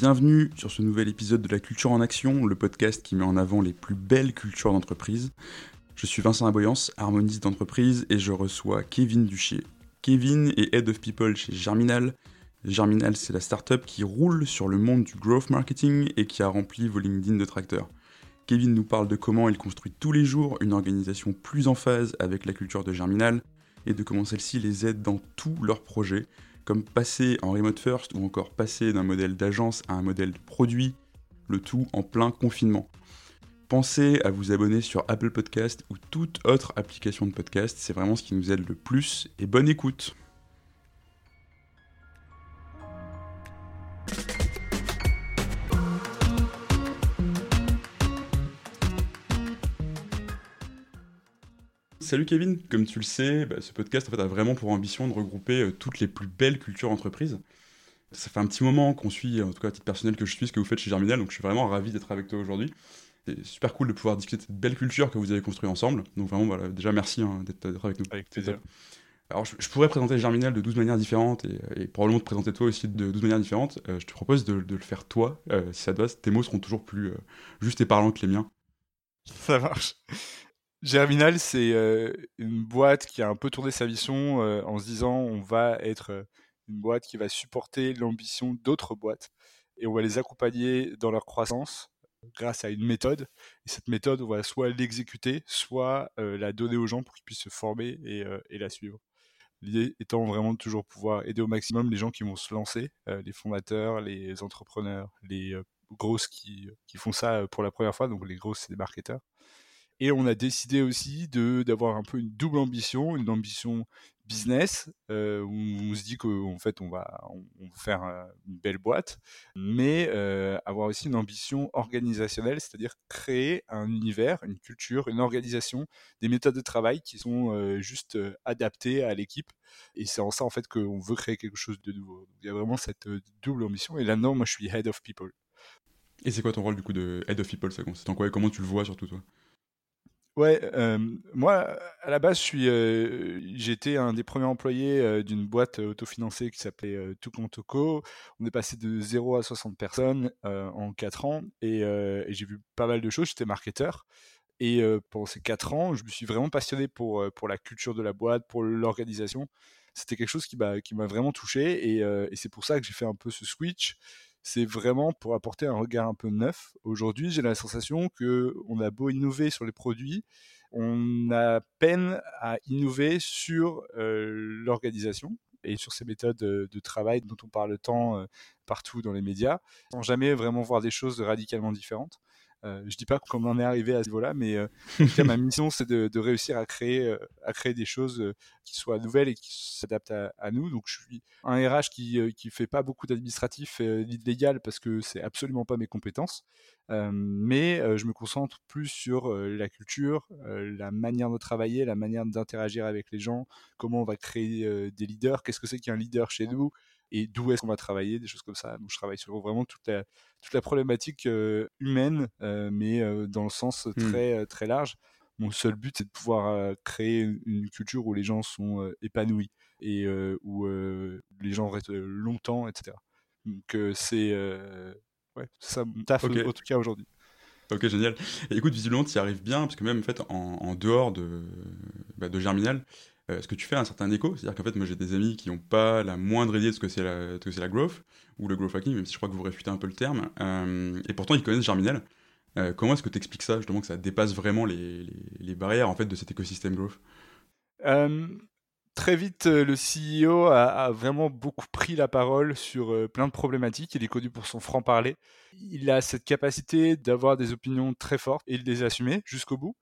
Bienvenue sur ce nouvel épisode de La Culture en Action, le podcast qui met en avant les plus belles cultures d'entreprise. Je suis Vincent Aboyance, harmoniste d'entreprise, et je reçois Kevin Duchier. Kevin est Head of People chez Germinal. Germinal, c'est la startup qui roule sur le monde du growth marketing et qui a rempli vos LinkedIn de tracteurs. Kevin nous parle de comment il construit tous les jours une organisation plus en phase avec la culture de Germinal et de comment celle-ci les aide dans tous leurs projets, comme passer en remote first ou encore passer d'un modèle d'agence à un modèle de produit, le tout en plein confinement. Pensez à vous abonner sur Apple Podcast ou toute autre application de podcast, c'est vraiment ce qui nous aide le plus et bonne écoute. Salut Kevin, comme tu le sais, bah, ce podcast en fait, a vraiment pour ambition de regrouper euh, toutes les plus belles cultures entreprises. Ça fait un petit moment qu'on suit, en tout cas à titre personnel que je suis, ce que vous faites chez Germinal, donc je suis vraiment ravi d'être avec toi aujourd'hui. C'est super cool de pouvoir discuter de cette belle culture que vous avez construite ensemble. Donc vraiment, voilà, déjà merci hein, d'être avec nous. Avec plaisir. Alors je, pourrais présenter Germinal de 12 manières différentes et, probablement te présenter toi aussi de 12 manières différentes. Euh, je te propose de, le faire toi, euh, si ça te va. Tes mots seront toujours plus justes et parlants que les miens. Ça marche. Germinal, c'est euh, une boîte qui a un peu tourné sa vision euh, en se disant on va être euh, une boîte qui va supporter l'ambition d'autres boîtes et on va les accompagner dans leur croissance grâce à une méthode. Et cette méthode, on va soit l'exécuter, soit la donner aux gens pour qu'ils puissent se former et, la suivre. L'idée étant vraiment de toujours pouvoir aider au maximum les gens qui vont se lancer, les fondateurs, les entrepreneurs, les grosses qui, qui font ça pour la première fois, donc les grosses, c'est des marketeurs et on a décidé aussi d'avoir un peu une double ambition, une ambition business euh, où on se dit qu'en fait on va, on, faire une belle boîte, mais euh, avoir aussi une ambition organisationnelle, c'est-à-dire créer un univers, une culture, une organisation, des méthodes de travail qui sont euh, juste adaptées à l'équipe. Et c'est en ça en fait qu'on veut créer quelque chose de nouveau. il y a vraiment cette double ambition. Et là-dedans, moi je suis head of people. Et c'est quoi ton rôle du coup de head of people Ça consiste en quoi et comment tu le vois surtout toi? Ouais, moi, à la base, j'étais un des premiers employés d'une boîte autofinancée qui s'appelait euh, Toco. On est passé de 0 à 60 personnes en 4 ans et, j'ai vu pas mal de choses. J'étais marketeur. Et pendant ces 4 ans, je me suis vraiment passionné pour, pour la culture de la boîte, pour l'organisation. C'était quelque chose qui m'a vraiment touché et c'est pour ça que j'ai fait un peu ce switch c'est vraiment pour apporter un regard un peu neuf. Aujourd'hui, j'ai la sensation que on a beau innover sur les produits, on a peine à innover sur l'organisation et sur ces méthodes de travail dont on parle tant partout dans les médias, sans jamais vraiment voir des choses radicalement différentes. Euh, je dis pas qu'on en est arrivé à ce niveau-là, mais euh, en tout cas, ma mission, c'est de, réussir à créer, euh, à créer des choses qui soient nouvelles et qui s'adaptent à, nous. Donc, je suis un RH qui qui fait pas beaucoup d'administratif et légal parce que c'est absolument pas mes compétences. mais je me concentre plus sur la culture, la manière de travailler, la manière d'interagir avec les gens, comment on va créer des leaders, qu'est-ce que c'est qu'un leader chez nous, et d'où est-ce qu'on va travailler, des choses comme ça. Donc je travaille sur vraiment toute la, toute la problématique humaine, mais dans le sens mmh. très, très large. Mon seul but, c'est de pouvoir créer une culture où les gens sont épanouis et où les gens restent longtemps, etc. Donc c'est ouais, ça mon taf en tout cas aujourd'hui. Ok, génial. Et écoute, visiblement, tu y arrives bien, parce que même en fait, en, dehors de, bah, de Germinal, euh, est-ce que tu fais un certain écho C'est-à-dire qu'en fait, moi j'ai des amis qui n'ont pas la moindre idée de ce que c'est la, growth ou le growth hacking, même si je crois que vous réfutez un peu le terme, euh, et pourtant ils connaissent Germinal. Euh, comment est-ce que tu expliques ça, justement, que ça dépasse vraiment les, les, barrières en fait, de cet écosystème growth? Très vite, le CEO a, vraiment beaucoup pris la parole sur plein de problématiques. Il est connu pour son franc-parler. Il a cette capacité d'avoir des opinions très fortes et de les assumer jusqu'au bout.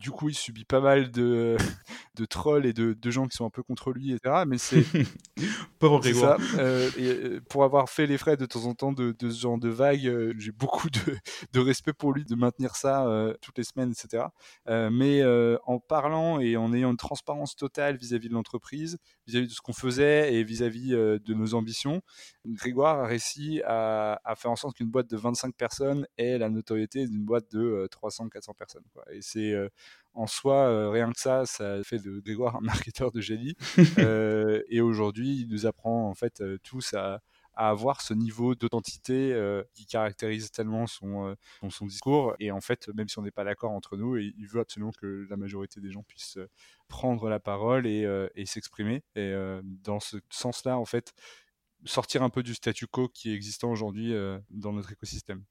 Du coup, il subit pas mal de, de trolls et de, de, gens qui sont un peu contre lui, etc. Mais c'est. Pauvre Grégoire. Euh, et euh, pour avoir fait les frais de temps en temps de, de ce genre de vagues, euh, j'ai beaucoup de, de, respect pour lui de maintenir ça toutes les semaines, etc. mais en parlant et en ayant une transparence totale vis-à-vis de l'entreprise, vis-à-vis de ce qu'on faisait et vis-à-vis de nos ambitions, Grégoire a réussi à, à faire en sorte qu'une boîte de 25 personnes ait la notoriété d'une boîte de 300-400 personnes. Quoi. Et c'est en soi, euh, rien que ça, ça fait de Grégoire un marketeur de génie. Euh, et aujourd'hui, il nous apprend en fait euh, tous à, avoir ce niveau d'authenticité qui caractérise tellement son, son, discours. Et en fait, même si on n'est pas d'accord entre nous, il veut absolument que la majorité des gens puissent prendre la parole et, et s'exprimer. Et dans ce sens-là, en fait, sortir un peu du statu quo qui est existant aujourd'hui dans notre écosystème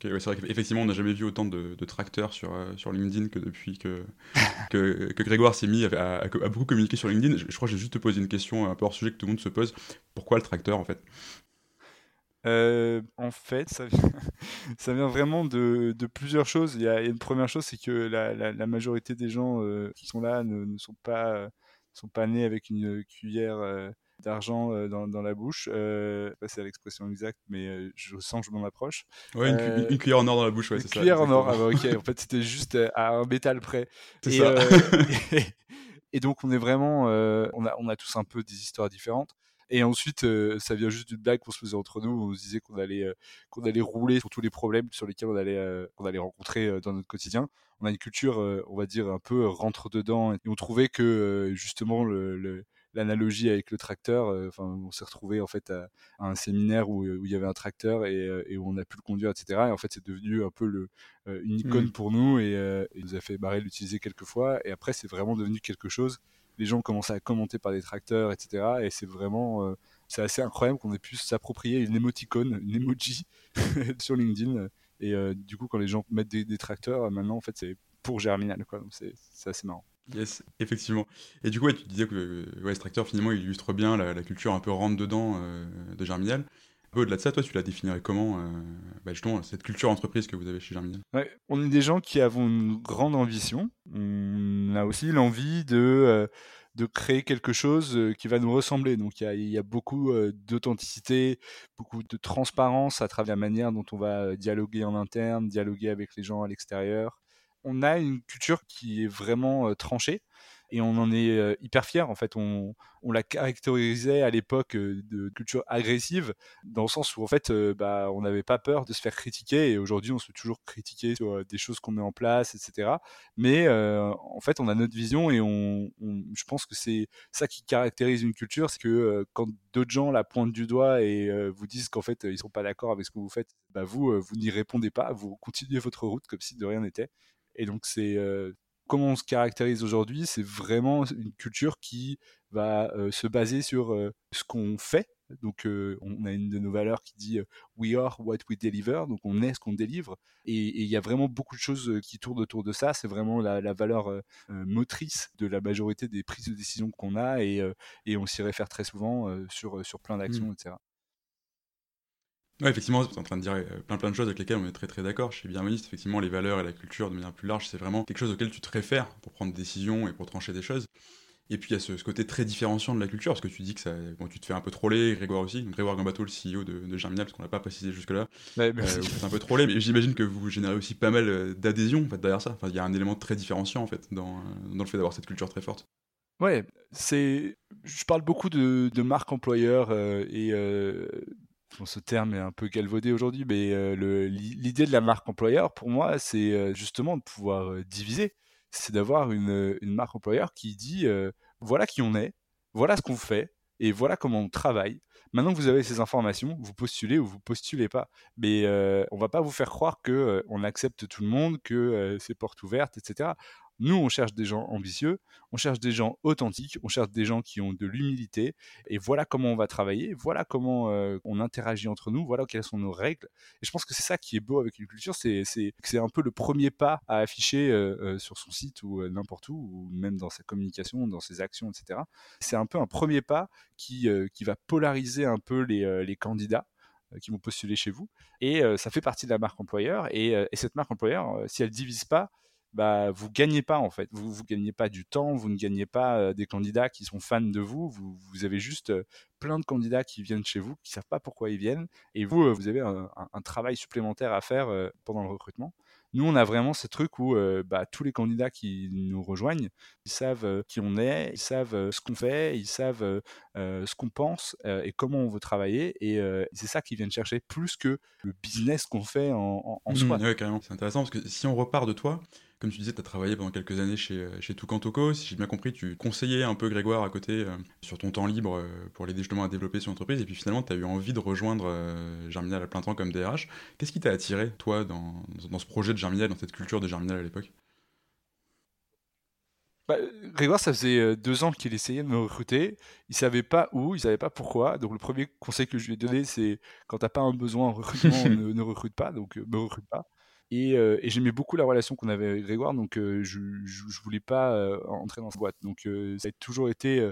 c'est vrai qu'effectivement, on n'a jamais vu autant de, tracteurs sur, euh, sur LinkedIn que depuis que, que, Grégoire s'est mis à, beaucoup communiquer sur LinkedIn. Je, crois que j'ai juste te poser une question un peu hors sujet que tout le monde se pose. Pourquoi le tracteur en fait? Euh, en fait, ça vient, ça vient vraiment de, de, plusieurs choses. Il y, a, une première chose, c'est que la, la, majorité des gens euh, qui sont là ne, ne, sont, pas, sont pas nés avec une cuillère d'argent euh, dans, dans, la bouche. Euh, c'est l'expression exacte, mais euh, je sens que je m'en approche. Ouais, une, cuillère en or dans la bouche, ouais, c'est ça. Une cuillère en or, ah bah, ok. en fait, c'était juste à un métal près. C'est ça. et, donc, on est vraiment, on, a, on a tous un peu des histoires différentes. Et ensuite, ça vient juste d'une blague qu'on se faisait entre nous. On se disait qu'on allait, qu'on allait rouler sur tous les problèmes sur lesquels on allait, on allait rencontrer dans notre quotidien. On a une culture, on va dire, un peu rentre dedans. Et on trouvait que justement le, l'analogie avec le tracteur. Euh, enfin, on s'est retrouvé en fait à, un séminaire où, il y avait un tracteur euh, et, où on a pu le conduire, etc. Et en fait, c'est devenu un peu le, euh, une icône mmh. pour nous et, il nous a fait barrer l'utiliser quelques fois. Et après, c'est vraiment devenu quelque chose. Les gens ont commencé à commenter par des tracteurs, etc. Et c'est vraiment, c'est assez incroyable qu'on ait pu s'approprier une émoticône, une emoji sur LinkedIn. Et du coup, quand les gens mettent des, des tracteurs, maintenant, en fait, c'est pour Germinal, quoi. Donc c'est assez marrant. Yes, effectivement. Et du coup, tu disais que euh, ouais, ce tracteur, finalement, il illustre bien la, culture un peu rentre-dedans euh, de Germinal. Au-delà de ça, toi, tu la définirais comment, euh, bah, justement, cette culture entreprise que vous avez chez Germinal? On est des gens qui avons une grande ambition. On a aussi l'envie de, créer quelque chose qui va nous ressembler. Donc, il y a, beaucoup d'authenticité, beaucoup de transparence à travers la manière dont on va dialoguer en interne, dialoguer avec les gens à l'extérieur on a une culture qui est vraiment tranchée et on en est hyper fier. En fait, on, la caractérisait à l'époque de culture agressive, dans le sens où en fait, bah, on n'avait pas peur de se faire critiquer. Et aujourd'hui, on se fait toujours critiquer sur des choses qu'on met en place, etc. Mais en fait, on a notre vision et on, je pense que c'est ça qui caractérise une culture, c'est que quand d'autres gens la pointent du doigt et vous disent qu'en fait ils sont pas d'accord avec ce que vous faites, bah vous, vous n'y répondez pas, vous continuez votre route comme si de rien n'était. Et donc, c'est euh, comment on se caractérise aujourd'hui, c'est vraiment une culture qui va euh, se baser sur euh, ce qu'on fait. Donc, on a une de nos valeurs qui dit We are what we deliver. Donc, on est ce qu'on délivre. Et il y a vraiment beaucoup de choses qui tournent autour de ça. C'est vraiment la, valeur motrice de la majorité des prises de décision qu'on a. Et, et on s'y réfère très souvent sur, sur plein d'actions, mmh. etc. Ouais, effectivement, tu es en train de dire euh, plein plein de choses avec lesquelles on est très très d'accord. Chez Birmaniste, effectivement, les valeurs et la culture de manière plus large, c'est vraiment quelque chose auquel tu te réfères pour prendre des décisions et pour trancher des choses. Et puis il y a ce, côté très différenciant de la culture, parce que tu dis que ça, bon, tu te fais un peu troller, Grégoire aussi, Grégoire Gambato, le CEO de, Germinal, parce qu'on l'a pas précisé jusque-là. Ouais, euh, vous faites un peu troller, mais j'imagine que vous générez aussi pas mal euh, d'adhésion en fait, derrière ça. Enfin, il y a un élément très différenciant en fait dans, dans le fait d'avoir cette culture très forte. Ouais, c'est. Je parle beaucoup de, de marque employeur et ce terme est un peu galvaudé aujourd'hui, mais euh, l'idée de la marque employeur, pour moi, c'est euh, justement de pouvoir euh, diviser. C'est d'avoir une, marque employeur qui dit voilà qui on est, voilà ce qu'on fait, et voilà comment on travaille. Maintenant que vous avez ces informations, vous postulez ou vous postulez pas. Mais on va pas vous faire croire que on accepte tout le monde, que c'est porte ouverte, etc. Nous, on cherche des gens ambitieux, on cherche des gens authentiques, on cherche des gens qui ont de l'humilité. Et voilà comment on va travailler, voilà comment euh, on interagit entre nous, voilà quelles sont nos règles. Et je pense que c'est ça qui est beau avec une culture, c'est un peu le premier pas à afficher euh, euh, sur son site ou n'importe où, ou même dans sa communication, dans ses actions, etc. C'est un peu un premier pas qui, qui va polariser un peu les, les candidats qui vont postuler chez vous. Et ça fait partie de la marque employeur. Et, et cette marque employeur, si elle divise pas, bah, vous gagnez pas en fait. Vous ne gagnez pas du temps, vous ne gagnez pas des candidats qui sont fans de vous. Vous, vous avez juste plein de candidats qui viennent chez vous, qui savent pas pourquoi ils viennent. Et vous, vous avez un, travail supplémentaire à faire pendant le recrutement. Nous, on a vraiment ce truc où bah, tous les candidats qui nous rejoignent, ils savent qui on est, ils savent ce qu'on fait, ils savent ce qu'on pense et comment on veut travailler. Et c'est ça qu'ils viennent chercher plus que le business qu'on fait en, en, mmh, soi. Carrément. C'est intéressant parce que si on repart de toi, Comme tu disais, tu as travaillé pendant quelques années chez, chez Toucantoco. Si j'ai bien compris, tu conseillais un peu Grégoire à côté sur ton temps libre pour l'aider justement à développer son entreprise. Et puis finalement, tu as eu envie de rejoindre Germinal à plein temps comme DRH. Qu'est-ce qui t'a attiré, toi, dans, dans ce projet de Germinal, dans cette culture de Germinal à l'époque? Bah, Grégoire, ça faisait euh, deux ans qu'il essayait de me recruter. Il savait pas où, il savait pas pourquoi. Donc le premier conseil que je lui ai donné, c'est quand t'as pas un besoin en recrutement, ne, recrute pas. Donc ne euh, me recrute pas. Euh, et, j'aimais beaucoup la relation qu'on avait avec Grégoire, donc je, je, voulais pas entrer dans cette boîte. Donc ça a toujours été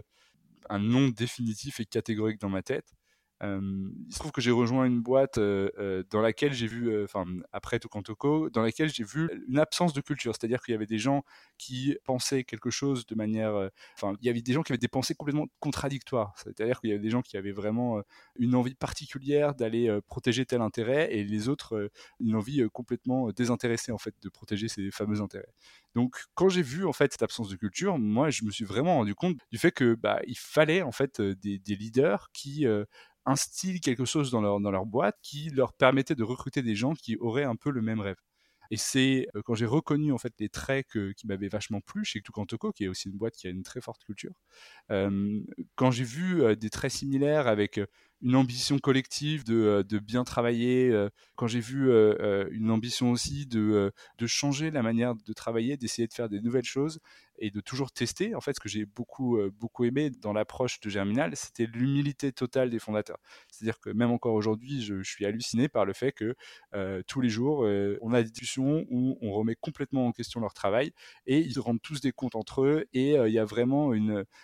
un nom définitif et catégorique dans ma tête il se trouve que j'ai rejoint une boîte dans laquelle j'ai vu, enfin après Tokantoko, dans laquelle j'ai vu une absence de culture, c'est-à-dire qu'il y avait des gens qui pensaient quelque chose de manière, enfin il y avait des gens qui avaient des pensées complètement contradictoires, c'est-à-dire qu'il y avait des gens qui avaient vraiment une envie particulière d'aller protéger tel intérêt et les autres une envie complètement désintéressée en fait de protéger ces fameux intérêts. Donc quand j'ai vu en fait cette absence de culture, moi je me suis vraiment rendu compte du fait que bah, il fallait en fait des leaders qui instillent quelque chose dans leur, dans leur boîte qui leur permettait de recruter des gens qui auraient un peu le même rêve. Et c'est quand j'ai reconnu en fait les traits qui m'avaient vachement plu chez Tukantoko, qui est aussi une boîte qui a une très forte culture. quand j'ai vu des traits similaires avec une ambition collective de, de bien travailler, quand j'ai vu une ambition aussi de, de changer la manière de travailler, d'essayer de faire des nouvelles choses, et de toujours tester. En fait, ce que j'ai beaucoup, euh, beaucoup aimé dans l'approche de Germinal, c'était l'humilité totale des fondateurs. C'est-à-dire que même encore aujourd'hui, je, suis halluciné par le fait que euh, tous les jours, euh, on a des discussions où on remet complètement en question leur travail et ils rendent tous des comptes entre eux. Et il y a vraiment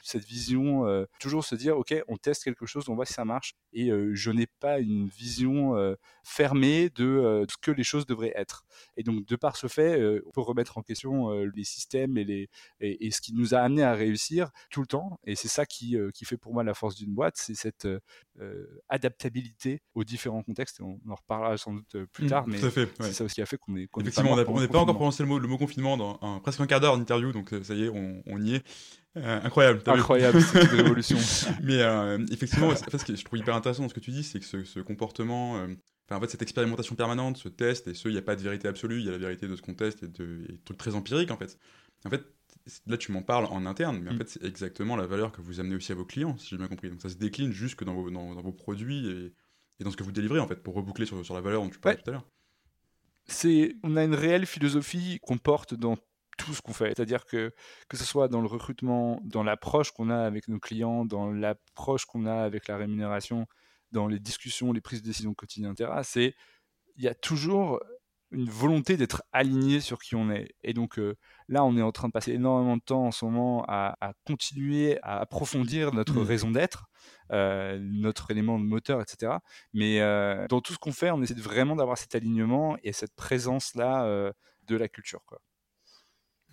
cette vision, toujours se dire, OK, on teste quelque chose, on voit si ça marche. Et je n'ai pas une vision fermée de ce que les choses devraient être. Et donc, de par ce fait, on peut remettre en question les systèmes et les ce qui nous a amené à réussir tout le temps. Et c'est ça qui, euh, qui fait pour moi la force d'une boîte, c'est cette euh, euh, adaptabilité aux différents contextes. Et on en reparlera sans doute plus mmh, tard, mais c'est ça aussi qui a fait qu'on est. Effectivement, on n'a pas encore prononcé le mot, le mot confinement dans presque un quart d'heure d'interview, donc ça y est, on, y est. incroyable. Incroyable, c'est une révolution. Mais effectivement, en fait, ce que je trouve hyper intéressant dans ce que tu dis, c'est que ce, ce comportement, enfin, en fait, cette expérimentation permanente, ce test, et ce, il n'y a pas de vérité absolue, il y a la vérité de ce qu'on teste et de et trucs très empiriques, en fait. En fait, là tu m'en parles en interne, mais en mm. fait c'est exactement la valeur que vous amenez aussi à vos clients, si j'ai bien compris. Donc ça se décline jusque dans vos, dans, vos produits et, et, dans ce que vous délivrez en fait, pour reboucler sur, sur la valeur dont tu parlais tout à l'heure. C'est, on a une réelle philosophie qu'on porte dans tout ce qu'on fait. C'est-à-dire que que ce soit dans le recrutement, dans l'approche qu'on a avec nos clients, dans l'approche qu'on a avec la rémunération, dans les discussions, les prises de décision quotidiennes, etc., c'est il y a toujours une volonté d'être aligné sur qui on est. Et donc euh, là, on est en train de passer énormément de temps en ce moment à, continuer à approfondir notre mmh. raison d'être, euh, notre élément de moteur, etc. Mais euh, dans tout ce qu'on fait, on essaie vraiment d'avoir cet alignement et cette présence-là de la culture. Quoi.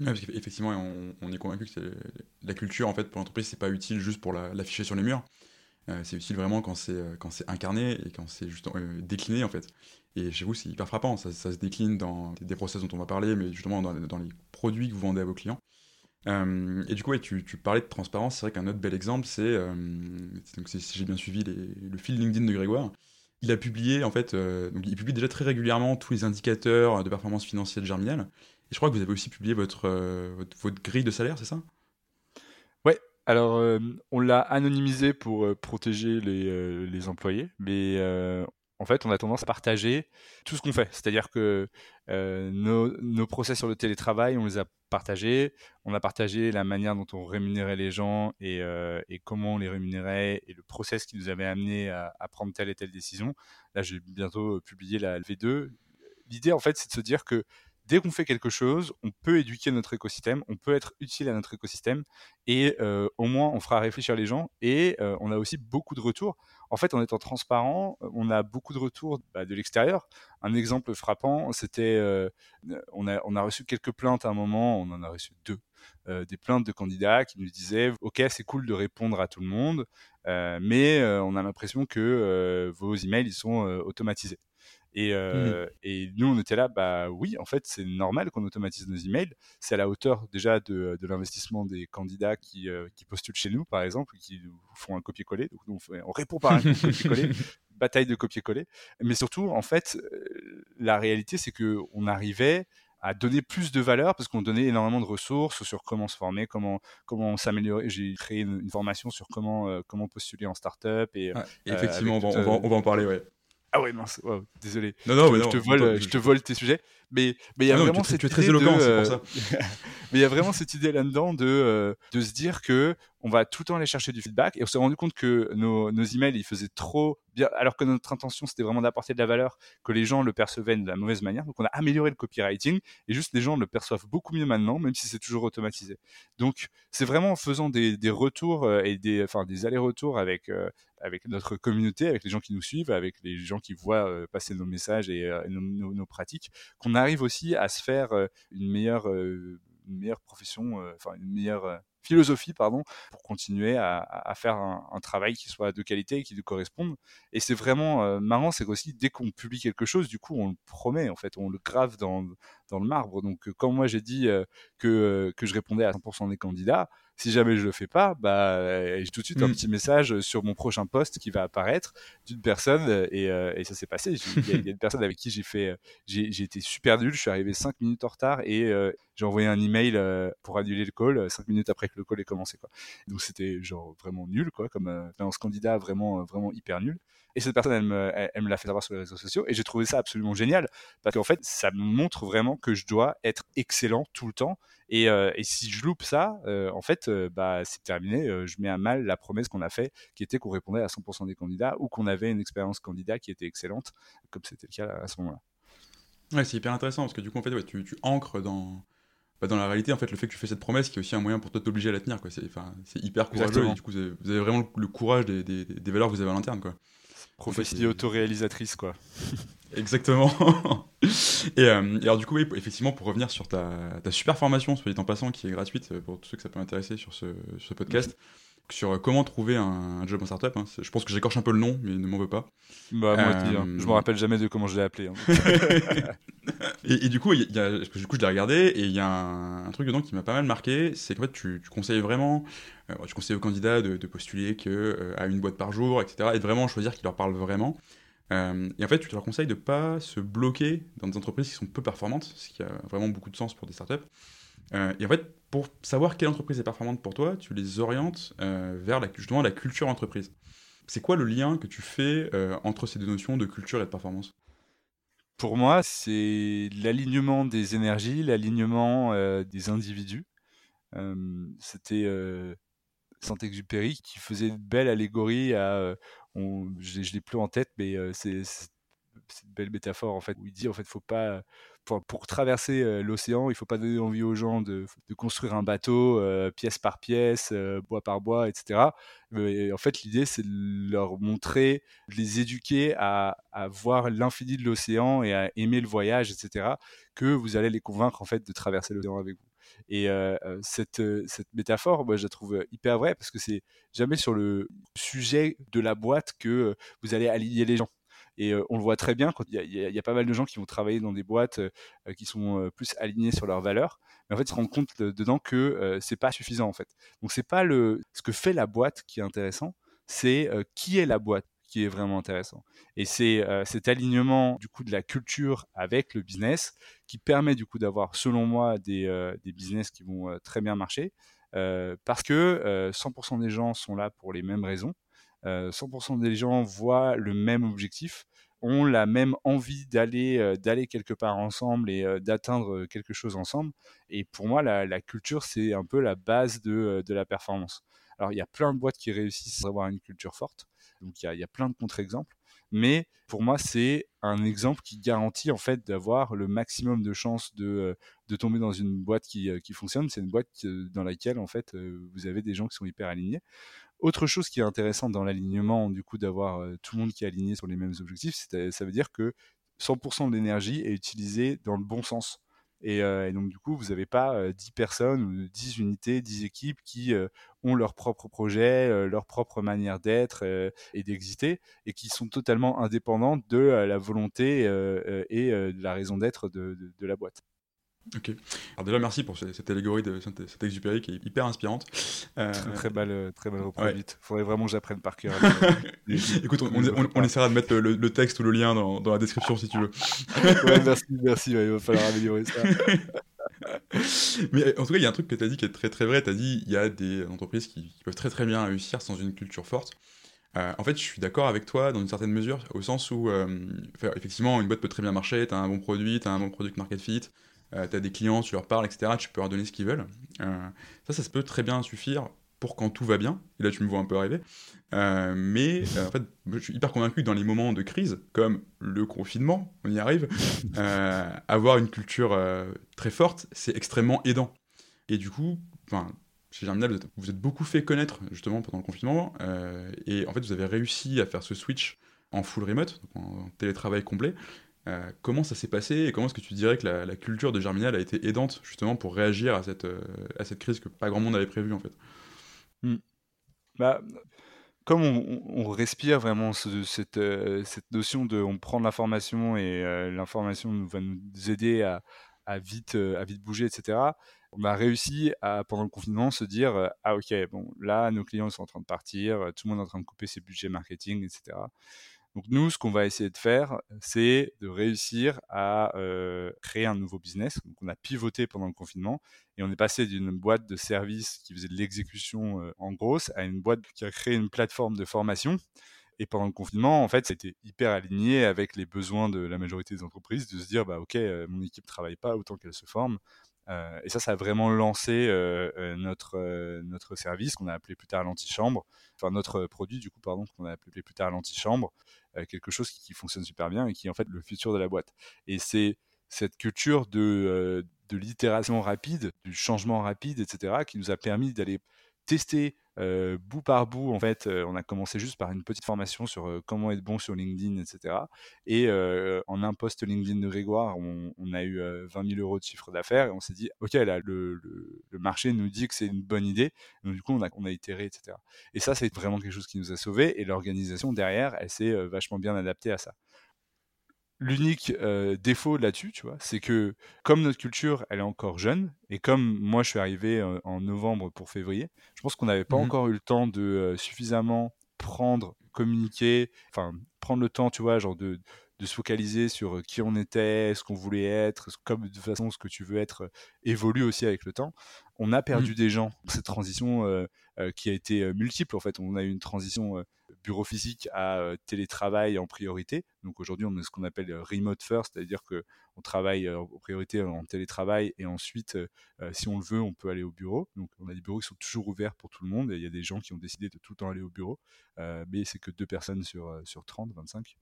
parce qu'effectivement, on, est convaincu que la culture, en fait, pour l'entreprise, c'est pas utile juste pour l'afficher sur les murs. c'est utile vraiment quand c'est quand c'est incarné et quand c'est juste décliné en fait. Et chez vous, c'est hyper frappant. Ça, se décline dans des process dont on va parler, mais justement dans, les produits que vous vendez à vos clients. Euh, et du coup, tu, parlais de transparence. C'est vrai qu'un autre bel exemple, c'est, euh, si j'ai bien suivi le fil LinkedIn de Grégoire, il a publié, en fait, euh, donc il publie déjà très régulièrement tous les indicateurs de performance financière de Germinal. Et je crois que vous avez aussi publié votre, votre, grille de salaire, c'est ça? Ouais, alors, on l'a anonymisé pour protéger les, les, employés, mais en fait, on a tendance à partager tout ce qu'on fait. C'est-à-dire que euh, nos, procès sur le télétravail, on les a partagés. On a partagé la manière dont on rémunérait les gens euh, et, comment on les rémunérait et le process qui nous avait amené à, à, prendre telle et telle décision. Là, j'ai bientôt publié la LV2. L'idée, en fait, c'est de se dire que dès qu'on fait quelque chose, on peut éduquer notre écosystème, on peut être utile à notre écosystème et euh, au moins on fera réfléchir les gens et euh, on a aussi beaucoup de retours. En fait, en étant transparent, on a beaucoup de retours bah, de l'extérieur. Un exemple frappant, c'était euh, on, a, reçu quelques plaintes à un moment, on en a reçu deux. des plaintes de candidats qui nous disaient ok c'est cool de répondre à tout le monde mais on a l'impression que vos emails ils sont automatisés et, mmh euh, et, nous, on était là, bah oui, en fait, c'est normal qu'on automatise nos emails. C'est à la hauteur déjà de, de l'investissement des candidats qui, euh, qui, postulent chez nous, par exemple, qui font un copier-coller. Donc, nous, on, on, répond par un copier-coller, bataille de copier-coller. Mais surtout, en fait, euh, la réalité, c'est que on arrivait à donner plus de valeur parce qu'on donnait énormément de ressources sur comment se former, comment comment s'améliorer. J'ai créé une, formation sur comment euh, comment postuler en startup et, et effectivement, on, va, on, va, en parler, ouais. Ah ouais, mince, désolé. Non, non, je, te vole, je te vole tes sujets. Mais mais il y a ah vraiment cette ça. mais il y a vraiment cette idée là-dedans de de se dire que on va tout le temps aller chercher du feedback. Et on s'est rendu compte que nos, nos emails, ils faisaient trop bien, alors que notre intention, c'était vraiment d'apporter de la valeur, que les gens le percevaient de la mauvaise manière. Donc, on a amélioré le copywriting et juste les gens le perçoivent beaucoup mieux maintenant, même si c'est toujours automatisé. Donc, c'est vraiment en faisant des, des retours euh, et des, enfin, des allers-retours avec, euh, avec notre communauté, avec les gens qui nous suivent, avec les gens qui voient euh, passer nos messages et, nos, nos, nos, pratiques, qu'on arrive aussi à se faire une meilleure, une meilleure profession, enfin, une meilleure philosophie pardon pour continuer à, faire un, travail qui soit de qualité et qui nous corresponde. Et c'est vraiment euh, marrant c'est qu'aussi dès qu'on publie quelque chose du coup on le promet en fait on le grave dans, dans le marbre. Donc euh, quand moi j'ai dit euh, que, que je répondais à 100% des candidats si jamais je le fais pas, bah, j'ai tout de suite un mm. petit message sur mon prochain poste qui va apparaître d'une personne et, euh, et ça s'est passé. Il y, a une personne avec qui j'ai fait, j'ai été super nul. Je suis arrivé 5 minutes en retard et euh, j'ai envoyé un email euh, pour annuler le call 5 minutes après que le call ait commencé. Quoi. Donc c'était genre vraiment nul, quoi, comme un candidat vraiment, vraiment hyper nul. Et cette personne, elle me, elle, me l'a fait savoir sur les réseaux sociaux. Et j'ai trouvé ça absolument génial. Parce qu'en fait, ça me montre vraiment que je dois être excellent tout le temps. Et, euh, et si je loupe ça, euh, en fait, euh, bah, c'est terminé. je mets à mal la promesse qu'on a fait, qui était qu'on répondait à 100% des candidats ou qu'on avait une expérience candidat qui était excellente, comme c'était le cas à ce moment-là. Ouais, c'est hyper intéressant parce que du coup, en fait, ouais, tu, tu ancres dans, bah, dans la réalité, en fait, le fait que tu fais cette promesse, qui est aussi un moyen pour toi de t'obliger à la tenir. C'est hyper courageux. Et du coup, vous avez, vraiment le courage des, des, des, valeurs que vous avez à l'interne. Prophétie autoréalisatrice, quoi. Exactement. et, euh, et, alors du coup, oui, effectivement, pour revenir sur ta, ta, super formation, soit dit en passant, qui est gratuite euh, pour tous ceux que ça peut intéresser sur ce, sur ce podcast, sur euh, comment trouver un, job en startup. Hein. Je pense que j'écorche un peu le nom, mais ne m'en veux pas. Bah, moi aussi, hein. je me rappelle jamais de comment je l'ai appelé. Hein. et, et, du coup, y a, du coup, je l'ai regardé et il y a un, truc dedans qui m'a pas mal marqué, c'est qu'en fait, tu, tu, conseilles vraiment, euh, tu conseilles aux candidats de, de postuler que, euh, à une boîte par jour, etc. Et de vraiment choisir qui leur parle vraiment. Euh, et en fait, tu leur conseilles de pas se bloquer dans des entreprises qui sont peu performantes, ce qui a vraiment beaucoup de sens pour des startups. Euh, et en fait, pour savoir quelle entreprise est performante pour toi, tu les orientes euh, vers la, justement la culture entreprise. C'est quoi le lien que tu fais euh, entre ces deux notions de culture et de performance? Pour moi, c'est l'alignement des énergies, l'alignement des individus. C'était Saint-Exupéry qui faisait une belle allégorie à. Je ne l'ai plus en tête, mais c'est une belle métaphore en fait où il dit en fait faut pas pour, traverser euh, l'océan, il faut pas donner envie aux gens de, construire un bateau euh, pièce par pièce, euh, bois par bois, etc. en fait, l'idée, c'est de leur montrer, de les éduquer à, voir l'infini de l'océan et à aimer le voyage, etc. Que vous allez les convaincre en fait de traverser l'océan avec vous. Et cette, cette métaphore, moi, je la trouve hyper vraie parce que c'est jamais sur le sujet de la boîte que vous allez aligner les gens. Et on le voit très bien quand il y, a pas mal de gens qui vont travailler dans des boîtes qui sont plus alignés sur leurs valeurs. Mais en fait, ils se rendent compte dedans que c'est pas suffisant en fait. Donc c'est pas le ce que fait la boîte qui est intéressant, c'est qui est la boîte qui est vraiment intéressant. Et c'est cet alignement du coup de la culture avec le business qui permet du coup d'avoir, selon moi, des, des business qui vont très bien marcher. parce que 100% des gens sont là pour les mêmes raisons. 100% des gens voient le même objectif, ont la même envie d'aller d'aller quelque part ensemble et d'atteindre quelque chose ensemble. Et pour moi, la, culture, c'est un peu la base de, de, la performance. Alors, il y a plein de boîtes qui réussissent à avoir une culture forte. Donc, il y a, il y a plein de contre-exemples. Mais pour moi, c'est un exemple qui garantit en fait d'avoir le maximum de chances de, de tomber dans une boîte qui, qui fonctionne. C'est une boîte dans laquelle en fait vous avez des gens qui sont hyper alignés. Autre chose qui est intéressante dans l'alignement, du coup, d'avoir euh, tout le monde qui est aligné sur les mêmes objectifs, ça veut dire que 100% de l'énergie est utilisée dans le bon sens. Et, euh, donc, du coup, vous n'avez pas 10 euh, personnes ou 10 unités, 10 équipes qui ont leur propre projet, leur propre manière d'être et d'exister, et qui sont totalement indépendantes de la volonté et de la raison d'être de, la boîte. Ok. Alors déjà, merci pour cette allégorie de cette exupéry qui est hyper inspirante. Euh... Très, belle, très belle reproduite. Il faudrait vraiment que j'apprenne par cœur. Écoute, on, essaiera de mettre le, texte ou le lien dans, dans la description si tu veux. ouais, merci, merci. il va falloir améliorer ça. Mais en tout cas, il y a un truc que tu as dit qui est très très vrai. Tu as dit il y a des entreprises qui, peuvent très très bien réussir sans une culture forte. Euh, en fait, je suis d'accord avec toi dans une certaine mesure, au sens où, euh, effectivement, une boîte peut très bien marcher, tu as un bon produit, tu as un bon product market fit, euh, tu as des clients, tu leur parles, etc., tu peux leur donner ce qu'ils veulent. Euh, ça, ça peut très bien suffire pour quand tout va bien, et là tu me vois un peu arriver, euh, mais en fait, je suis hyper convaincu que dans les moments de crise, comme le confinement, on y arrive, avoir une culture très forte, c'est extrêmement aidant. Et du coup, chez Germinal, vous êtes, beaucoup fait connaître justement pendant le confinement, et en fait, vous avez réussi à faire ce switch en full remote, donc en télétravail complet, euh, comment ça s'est passé et comment est-ce que tu dirais que la, culture de Germinal a été aidante justement pour réagir à cette, euh, crise que pas grand monde avait prévue en fait? Hmm. bah, Comme on, respire vraiment cette, euh, cette, notion de on prend l'information et l'information va nous aider à, à, vite, à vite bouger, etc. On a réussi à, pendant le confinement, se dire Ah, ok, bon, là, nos clients sont en train de partir, tout le monde est en train de couper ses budgets marketing, etc. Donc nous, ce qu'on va essayer de faire, c'est de réussir à créer un nouveau business. Donc on a pivoté pendant le confinement et on est passé d'une boîte de services qui faisait de l'exécution en grosse à une boîte qui a créé une plateforme de formation. Et pendant le confinement, en fait, c'était hyper aligné avec les besoins de la majorité des entreprises de se dire, bah ok, mon équipe travaille pas autant qu'elle se forme. Euh, et ça, ça a vraiment lancé euh, euh, notre, notre service qu'on a appelé plus tard l'antichambre, enfin notre produit du coup, pardon, qu'on a appelé plus tard l'antichambre, quelque chose qui, fonctionne super bien et qui est en fait le futur de la boîte. Et c'est cette culture de, de l'itération rapide, du changement rapide, etc., qui nous a permis d'aller tester euh, bout par bout, en fait, on a commencé juste par une petite formation sur comment être bon sur LinkedIn, etc. Et en un post LinkedIn de Grégoire, on, a eu 20 000 euros de chiffre d'affaires et on s'est dit, OK, là, le, le, marché nous dit que c'est une bonne idée. Donc, du coup, on a, on a itéré, etc. Et ça, c'est vraiment quelque chose qui nous a sauvés et l'organisation derrière, elle s'est vachement bien adaptée à ça l'unique euh, défaut là-dessus, tu vois, c'est que comme notre culture, elle est encore jeune, et comme moi je suis arrivé euh, en novembre pour février, je pense qu'on n'avait pas mmh encore eu le temps de euh, suffisamment prendre, communiquer, enfin prendre le temps, tu vois, genre de, de se focaliser sur qui on était, ce qu'on voulait être, comme de toute façon ce que tu veux être évolue aussi avec le temps. On a perdu mmh. des gens. Cette transition qui a été multiple, en fait, on a eu une transition bureau physique à euh, télétravail en priorité. Donc aujourd'hui, on est ce qu'on appelle euh, remote first, c'est-à-dire que on travaille euh, en priorité en télétravail et ensuite, si on le veut, on peut aller au bureau. Donc on a des bureaux qui sont toujours ouverts pour tout le monde et il y a des gens qui ont décidé de tout le temps aller au bureau, mais c'est que deux personnes sur, sur 30, 25.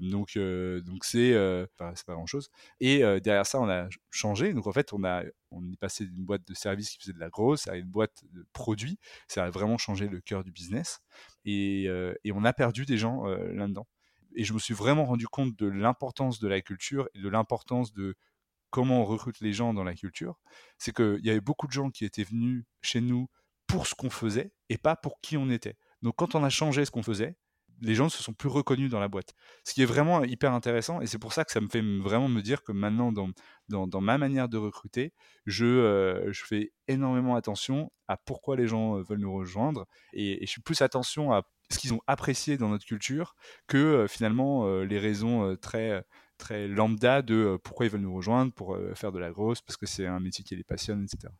donc donc c'est pas, pas grand-chose. Et derrière ça, on a changé. Donc en fait, on a on est passé d'une boîte de services qui faisait de la grosse à une boîte de produits. Ça a vraiment changé le cœur du business. Et, euh, on a perdu des gens euh, là-dedans. Et je me suis vraiment rendu compte de l'importance de la culture et de l'importance de comment on recrute les gens dans la culture. C'est qu'il y avait beaucoup de gens qui étaient venus chez nous pour ce qu'on faisait et pas pour qui on était. Donc quand on a changé ce qu'on faisait, les gens se sont plus reconnus dans la boîte. Ce qui est vraiment hyper intéressant, et c'est pour ça que ça me fait vraiment me dire que maintenant, dans, dans, ma manière de recruter, je, euh, je, fais énormément attention à pourquoi les gens euh, veulent nous rejoindre, et, je suis plus attention à ce qu'ils ont apprécié dans notre culture que euh, finalement les raisons très très lambda de pourquoi ils veulent nous rejoindre pour faire de la grosse, parce que c'est un métier qui les passionne, etc.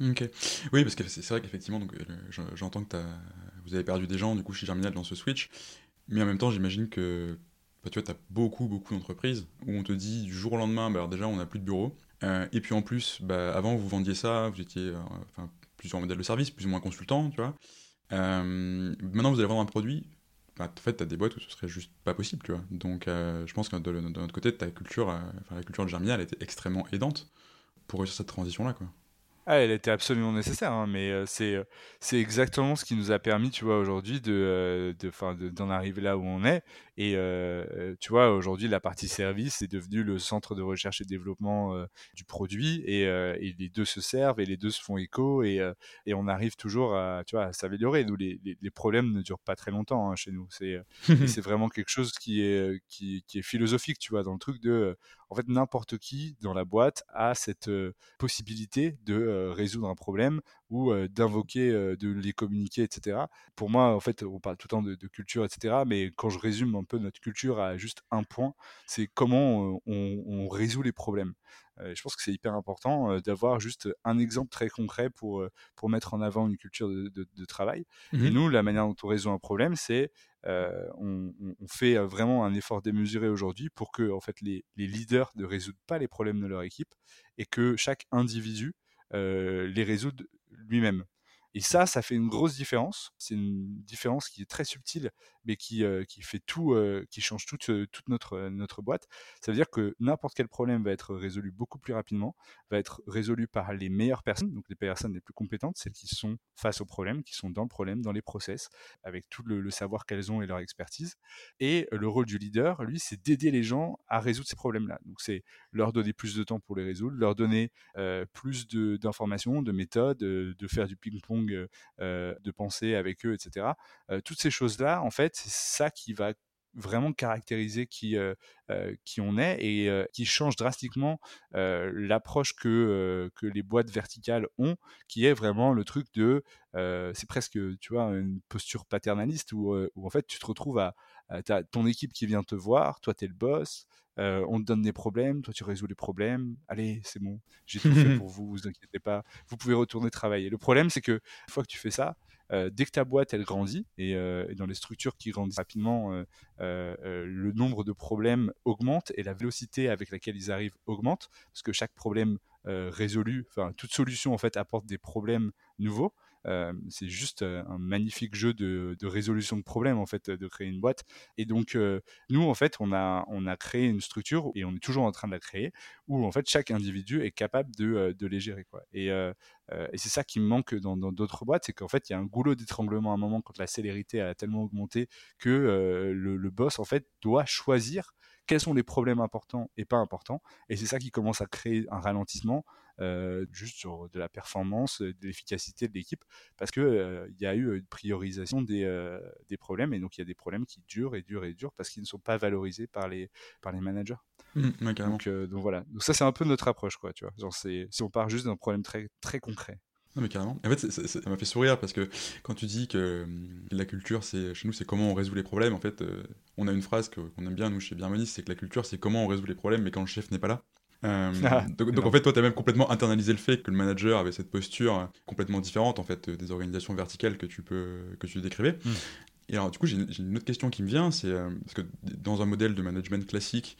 Ok. Oui, parce que c'est vrai qu'effectivement, j'entends que vous avez perdu des gens, du coup, chez Germinal dans ce switch. Mais en même temps, j'imagine que bah, tu vois, as beaucoup, beaucoup d'entreprises où on te dit du jour au lendemain, bah, déjà, on n'a plus de bureau. Euh, et puis en plus, bah, avant, vous vendiez ça, vous étiez euh, enfin, plusieurs modèles de service, plus ou moins consultant, tu vois. Euh, maintenant, vous allez vendre un produit. en fait, tu as des boîtes où ce serait juste pas possible, tu vois. Donc, je pense que de, notre côté, ta culture, enfin, la culture de Germinal était extrêmement aidante pour réussir cette transition-là, quoi. Ah, elle était absolument nécessaire, hein, mais euh, c'est euh, c'est exactement ce qui nous a permis, tu vois, aujourd'hui de euh, de d'en arriver là où on est. Et tu vois, aujourd'hui, la partie service est devenue le centre de recherche et développement du produit, et, les deux se servent et les deux se font écho, et, et on arrive toujours à, tu vois, à s'améliorer. Nous, les, les, problèmes ne durent pas très longtemps hein, chez nous. C'est c'est vraiment quelque chose qui est, qui, qui, est philosophique, tu vois, dans le truc de, en fait, n'importe qui dans la boîte a cette possibilité de résoudre un problème ou d'invoquer, de les communiquer, etc. Pour moi, en fait, on parle tout le temps de, culture, etc. Mais quand je résume un peu notre culture à juste un point, c'est comment on, résout les problèmes. je pense que c'est hyper important d'avoir juste un exemple très concret pour, pour mettre en avant une culture de, travail. Et mmh nous, la manière dont on résout un problème, c'est on, fait vraiment un effort démesuré aujourd'hui pour que en fait, les, les leaders ne résoudent pas les problèmes de leur équipe et que chaque individu les résoudre lui-même. Et ça, ça fait une grosse différence. C'est une différence qui est très subtile, mais qui, euh, qui fait tout, euh, qui change toute, euh, toute notre, notre boîte. Ça veut dire que n'importe quel problème va être résolu beaucoup plus rapidement, va être résolu par les meilleures personnes, donc les personnes les plus compétentes, celles qui sont face au problème, qui sont dans le problème, dans les process, avec tout le, savoir qu'elles ont et leur expertise. Et le rôle du leader, lui, c'est d'aider les gens à résoudre ces problèmes-là. Donc c'est leur donner plus de temps pour les résoudre, leur donner plus d'informations, de, méthodes, de faire du ping-pong de penser avec eux, etc. toutes ces choses-là, en fait, c'est ça qui va vraiment caractériser qui, qui on est et qui change drastiquement l'approche que, que les boîtes verticales ont, qui est vraiment le truc de, c'est presque, tu vois, une posture paternaliste où, où, en fait tu te retrouves à, à ton équipe qui vient te voir, toi tu es le boss, on te donne des problèmes, toi tu résous les problèmes. Allez, c'est bon, j'ai tout fait pour vous, vous inquiétez pas. Vous pouvez retourner travailler. Le problème, c'est que une fois que tu fais ça, dès que ta boîte elle grandit et, dans les structures qui grandissent rapidement, le nombre de problèmes augmente et la vélocité avec laquelle ils arrivent augmente parce que chaque problème résolu, enfin toute solution en fait apporte des problèmes nouveaux c'est juste un magnifique jeu de, résolution de problèmes en fait de créer une boîte. Et donc nous en fait on a on a créé une structure et on est toujours en train de la créer où en fait chaque individu est capable de, de les gérer quoi. Et, et c'est ça qui me manque dans d'autres boîtes, c'est qu'en fait il y a un goulot d'étranglement à un moment quand la célérité a tellement augmenté que le, le boss en fait doit choisir quels sont les problèmes importants et pas importants. Et c'est ça qui commence à créer un ralentissement euh, juste sur de la performance, de l'efficacité de l'équipe, parce qu'il euh, il y a eu une priorisation des, euh, des problèmes, et donc il y a des problèmes qui durent et durent et durent parce qu'ils ne sont pas valorisés par les, par les managers. Mmh, donc, donc, voilà, donc ça c'est un peu notre approche, quoi, tu vois. Genre, si on part juste d'un problème très, très concret. Non mais carrément. En fait, ça m'a fait sourire parce que quand tu dis que la culture, c'est chez nous, c'est comment on résout les problèmes. En fait, on a une phrase qu'on aime bien nous chez Bienvenue, c'est que la culture, c'est comment on résout les problèmes, mais quand le chef n'est pas là. Euh, ah, donc, en fait, toi, tu as même complètement internalisé le fait que le manager avait cette posture complètement différente en fait des organisations verticales que tu peux que tu décrivais. Hmm. Et alors, du coup, j'ai une autre question qui me vient, c'est euh, parce que dans un modèle de management classique,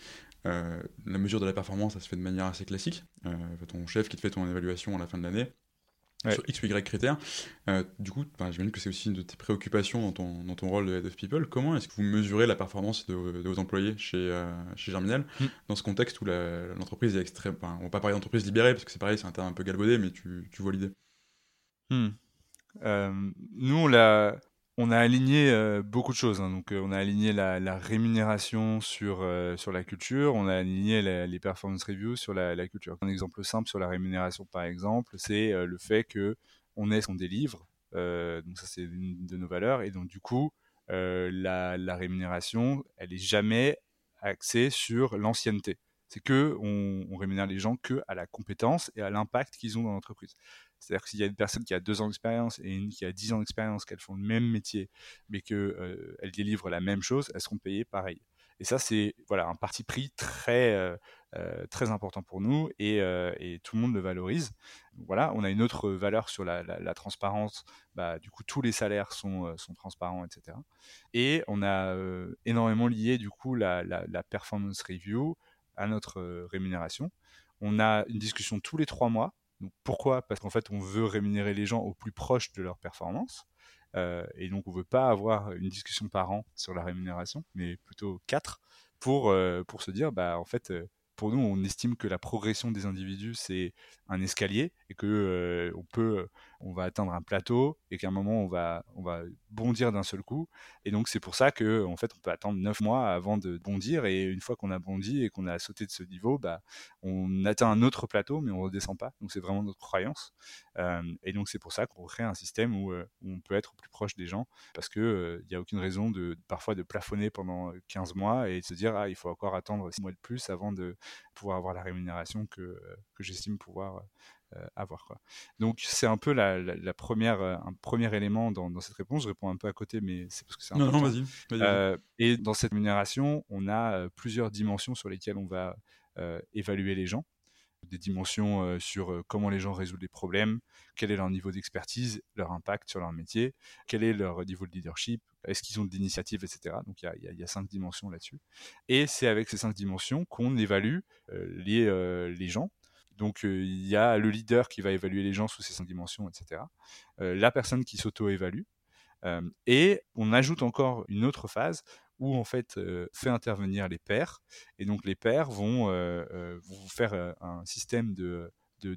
euh, la mesure de la performance, ça se fait de manière assez classique. ton chef qui te fait ton évaluation à la fin de l'année, sur X ou Y critères. Euh, du coup, j'imagine que c'est aussi une de tes préoccupations dans ton, dans ton rôle de Head of People. Comment est-ce que vous mesurez la performance de, vos employés chez, euh, chez Germinal hmm. dans ce contexte où l'entreprise est extrême enfin, On va pas parler d'entreprise libérée parce que c'est pareil, c'est un terme un peu galvaudé, mais tu, tu vois l'idée. Hmm. Euh, nous, on l'a on a aligné euh, beaucoup de choses. Hein. Donc, euh, on a aligné la, rémunération sur, euh, sur la culture, on a aligné les performance reviews sur la, culture. Un exemple simple sur la rémunération, par exemple, c'est le fait que on est son délivre. donc, ça, c'est une de nos valeurs. Et donc, du coup, la, rémunération, elle est jamais axée sur l'ancienneté. C'est que on, on, rémunère les gens que à la compétence et à l'impact qu'ils ont dans l'entreprise. C'est-à-dire que s'il y a une personne qui a deux ans d'expérience et une qui a dix ans d'expérience, qu'elles font le même métier, mais qu'elles euh, délivrent la même chose, elles seront payées pareil. Et ça, c'est voilà un parti pris très euh, euh, très important pour nous et, tout le monde le valorise. voilà, on a une autre valeur sur la, transparence. Bah, du coup, tous les salaires sont, transparents, etc. Et on a énormément lié du coup la, la, performance review à notre rémunération. On a une discussion tous les trois mois pourquoi? Parce qu'en fait, on veut rémunérer les gens au plus proche de leur performance. Euh, et donc, on veut pas avoir une discussion par an sur la rémunération, mais plutôt quatre pour, euh, pour se dire, bah, en fait, euh, pour nous, on estime que la progression des individus, c'est un escalier et que on peut on va atteindre un plateau et qu'à un moment on va, on va bondir d'un seul coup. Et donc c'est pour ça que en fait on peut attendre 9 mois avant de bondir et une fois qu'on a bondi et qu'on a sauté de ce niveau, bah, on atteint un autre plateau mais on ne redescend pas. Donc c'est vraiment notre croyance. Euh, et donc c'est pour ça qu'on crée un système où, euh, on peut être plus proche des gens parce qu'il il n'y a aucune raison de parfois de plafonner pendant 15 mois et de se dire ah il faut encore attendre 6 mois de plus avant de pouvoir avoir la rémunération que, que j'estime pouvoir euh, avoir. Quoi. Donc c'est un peu la, première, euh, un premier élément dans, cette réponse. Je réponds un peu à côté, mais c'est parce que c'est important. Non, vas-y. Euh, et dans cette rémunération, on a plusieurs dimensions sur lesquelles on va évaluer les gens des dimensions sur comment les gens résolvent les problèmes, quel est leur niveau d'expertise, leur impact sur leur métier, quel est leur niveau de leadership, est-ce qu'ils ont de l'initiative, etc. Donc il y, a, cinq dimensions là-dessus. Et c'est avec ces cinq dimensions qu'on évalue les, les gens donc il y a le leader qui va évaluer les gens sous ces cinq dimensions, etc. la personne qui s'auto-évalue. et on ajoute encore une autre phase où en fait fait intervenir les pairs. Et donc les pairs vont, vont faire un système de,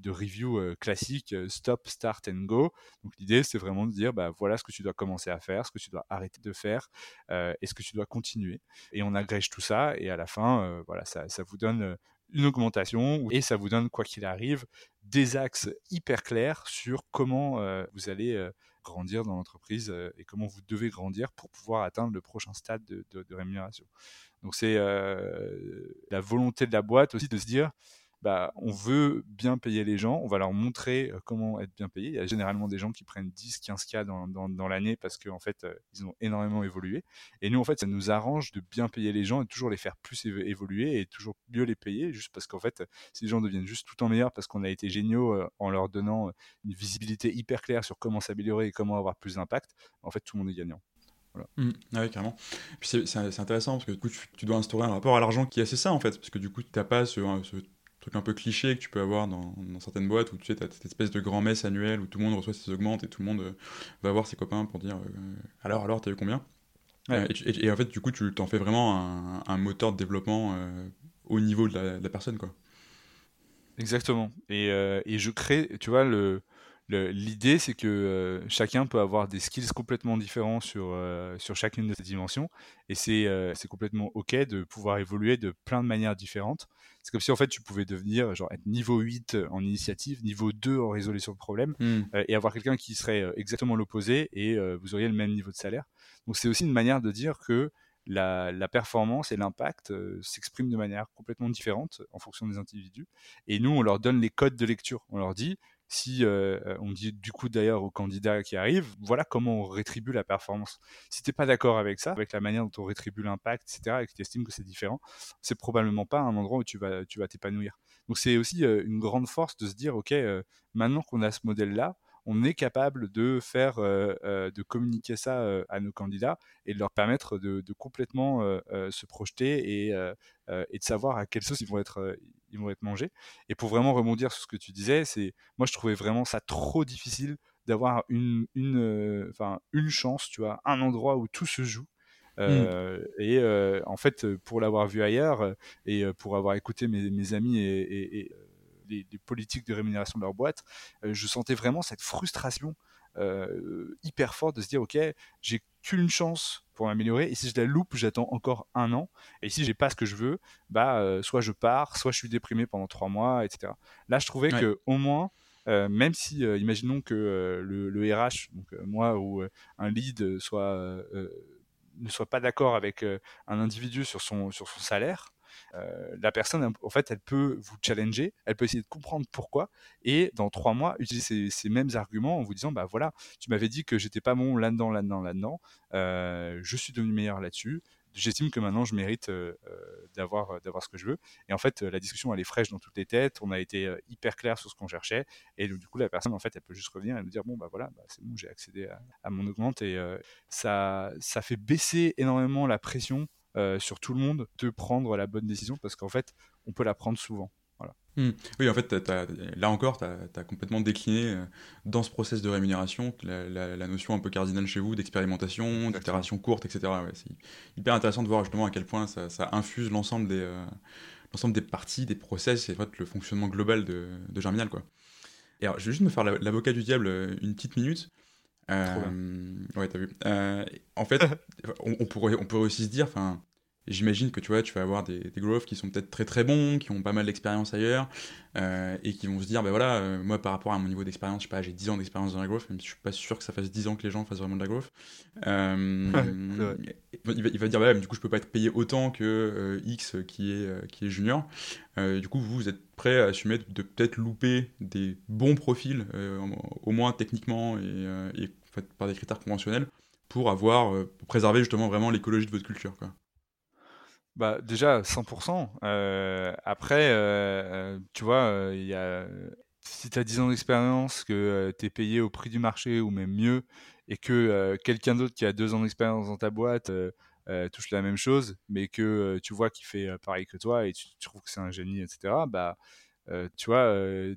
review classique, stop, start and go. Donc l'idée, c'est vraiment de dire, bah, voilà ce que tu dois commencer à faire, ce que tu dois arrêter de faire, et ce que tu dois continuer. Et on agrège tout ça, et à la fin, voilà, ça, vous donne une augmentation et ça vous donne, quoi qu'il arrive, des axes hyper clairs sur comment euh, vous allez euh, grandir dans l'entreprise euh, et comment vous devez grandir pour pouvoir atteindre le prochain stade de rémunération. Donc c'est la volonté de la boîte aussi de se dire, bah, on veut bien payer les gens, on va leur montrer comment être bien payé. Il y a généralement des gens qui prennent 10, 15 cas dans, l'année parce qu'en fait, ils ont énormément évolué. Et nous, en fait, ça nous arrange de bien payer les gens et toujours les faire plus évoluer et toujours mieux les payer, juste parce qu'en fait, si les gens deviennent juste tout en meilleur parce qu'on a été géniaux en leur donnant une visibilité hyper claire sur comment s'améliorer et comment avoir plus d'impact, en fait, tout le monde est gagnant. Voilà. Mmh. Ah oui, carrément. C'est intéressant parce que du coup, tu, dois instaurer un rapport à l'argent qui est assez ça en fait, parce que du coup, tu n'as pas ce, ce truc un peu cliché que tu peux avoir dans, certaines boîtes où tu sais, as cette espèce de grand-messe annuelle où tout le monde reçoit ses augmentes et tout le monde euh, va voir ses copains pour dire euh, alors, alors, t'as eu combien? Euh, et, en fait, du coup, tu t'en fais vraiment un, moteur de développement au niveau de la, personne, quoi. Exactement. Et, et, je crée, tu vois, le, L'idée, c'est que euh, chacun peut avoir des skills complètement différents sur, euh, sur chacune de ces dimensions. Et euh, c'est complètement OK de pouvoir évoluer de plein de manières différentes. C'est comme si en fait tu pouvais devenir genre être niveau 8 en initiative, niveau 2 en résolution de problème, hmm. et avoir quelqu'un qui serait exactement l'opposé et vous auriez le même niveau de salaire. Donc c'est aussi une manière de dire que la, la, performance et l'impact s'expriment de manière complètement différente en fonction des individus. Et nous, on leur donne les codes de lecture. On leur dit, si euh, euh, on dit du coup d'ailleurs aux candidats qui arrivent, voilà comment on rétribue la performance. Si tu n'es pas d'accord avec ça, avec la manière dont on rétribue l'impact, etc., et que tu estimes que c'est différent, c'est probablement pas un endroit où tu vas tu vas t'épanouir. Donc c'est aussi euh, une grande force de se dire, ok, maintenant qu'on a ce modèle-là, on est capable de faire, de communiquer ça à nos candidats et de leur permettre de, complètement se projeter et, et, de savoir à quelle sauce ils vont être, ils vont être mangés. Et pour vraiment rebondir sur ce que tu disais, c'est moi je trouvais vraiment ça trop difficile d'avoir une, une, euh, enfin, une chance, tu vois, un endroit où tout se joue. Mmh. Euh, et euh, en fait, pour l'avoir vu ailleurs et pour avoir écouté mes, mes amis et, et, les, politiques de rémunération de leur boîte, je sentais vraiment cette frustration hyper forte de se dire ok, j'ai qu'une chance pour m'améliorer. Et si je la loupe, j'attends encore un an. Et si j'ai pas ce que je veux, bah euh, soit je pars, soit je suis déprimé pendant trois mois, etc. Là, je trouvais que au moins, euh, même si, euh, imaginons que le, RH, donc moi ou un lead, soit ne soit pas d'accord avec un individu sur son sur son salaire, euh, la personne, en fait, elle peut vous challenger, elle peut essayer de comprendre pourquoi, et dans trois mois, utiliser ces, mêmes arguments en vous disant, bah voilà, tu m'avais dit que j'étais pas bon là-dedans, là-dedans, là-dedans, euh, je suis devenu meilleur là-dessus, j'estime que maintenant je mérite euh, d'avoir ce que je veux. Et en fait la discussion elle est fraîche dans toutes les têtes on a été hyper clair sur ce qu'on cherchait et du coup la personne en fait elle peut juste revenir et nous dire bon bah voilà bah, c'est bon j'ai accédé à, à, mon augmente et ça ça fait baisser énormément la pression euh, sur tout le monde de prendre la bonne décision parce qu'en fait, on peut la prendre souvent. Voilà. Hmm. Oui, en fait, là encore, tu as, complètement décliné euh, dans ce process de rémunération la, notion un peu cardinale chez vous d'expérimentation, d'itération courte, etc. c'est hyper intéressant de voir justement à quel point ça, infuse l'ensemble des, euh, l'ensemble des parties, des process et en fait, le fonctionnement global de, de Germinal. Quoi. Et alors, je vais juste me faire l'avocat du diable une petite minute. Ouais, t'as vu. en fait, on, pourrait, on pourrait aussi se dire, enfin, J'imagine que tu vois, tu vas avoir des, des growths qui sont peut-être très très bons, qui ont pas mal d'expérience ailleurs, euh, et qui vont se dire, ben voilà, euh, moi par rapport à mon niveau d'expérience, je sais pas, j'ai 10 ans d'expérience dans la growth, même si je suis pas sûr que ça fasse 10 ans que les gens fassent vraiment de la growth. Euh, il, va, il, va, dire, bah, du coup, je peux pas être payé autant que X qui est, qui est junior. du coup, vous, vous êtes prêt à assumer de peut-être louper des bons profils, au moins techniquement et, et par des critères conventionnels, pour avoir, pour préserver justement vraiment l'écologie de votre culture. Quoi. Bah, déjà, 100%. Euh, après, euh, tu vois, il y a, si tu as 10 ans d'expérience, que tu es payé au prix du marché ou même mieux, et que quelqu'un d'autre qui a 2 ans d'expérience dans ta boîte touche la même chose, mais que tu vois qu'il fait pareil que toi et tu, tu trouves que c'est un génie, etc., bah, tu vois,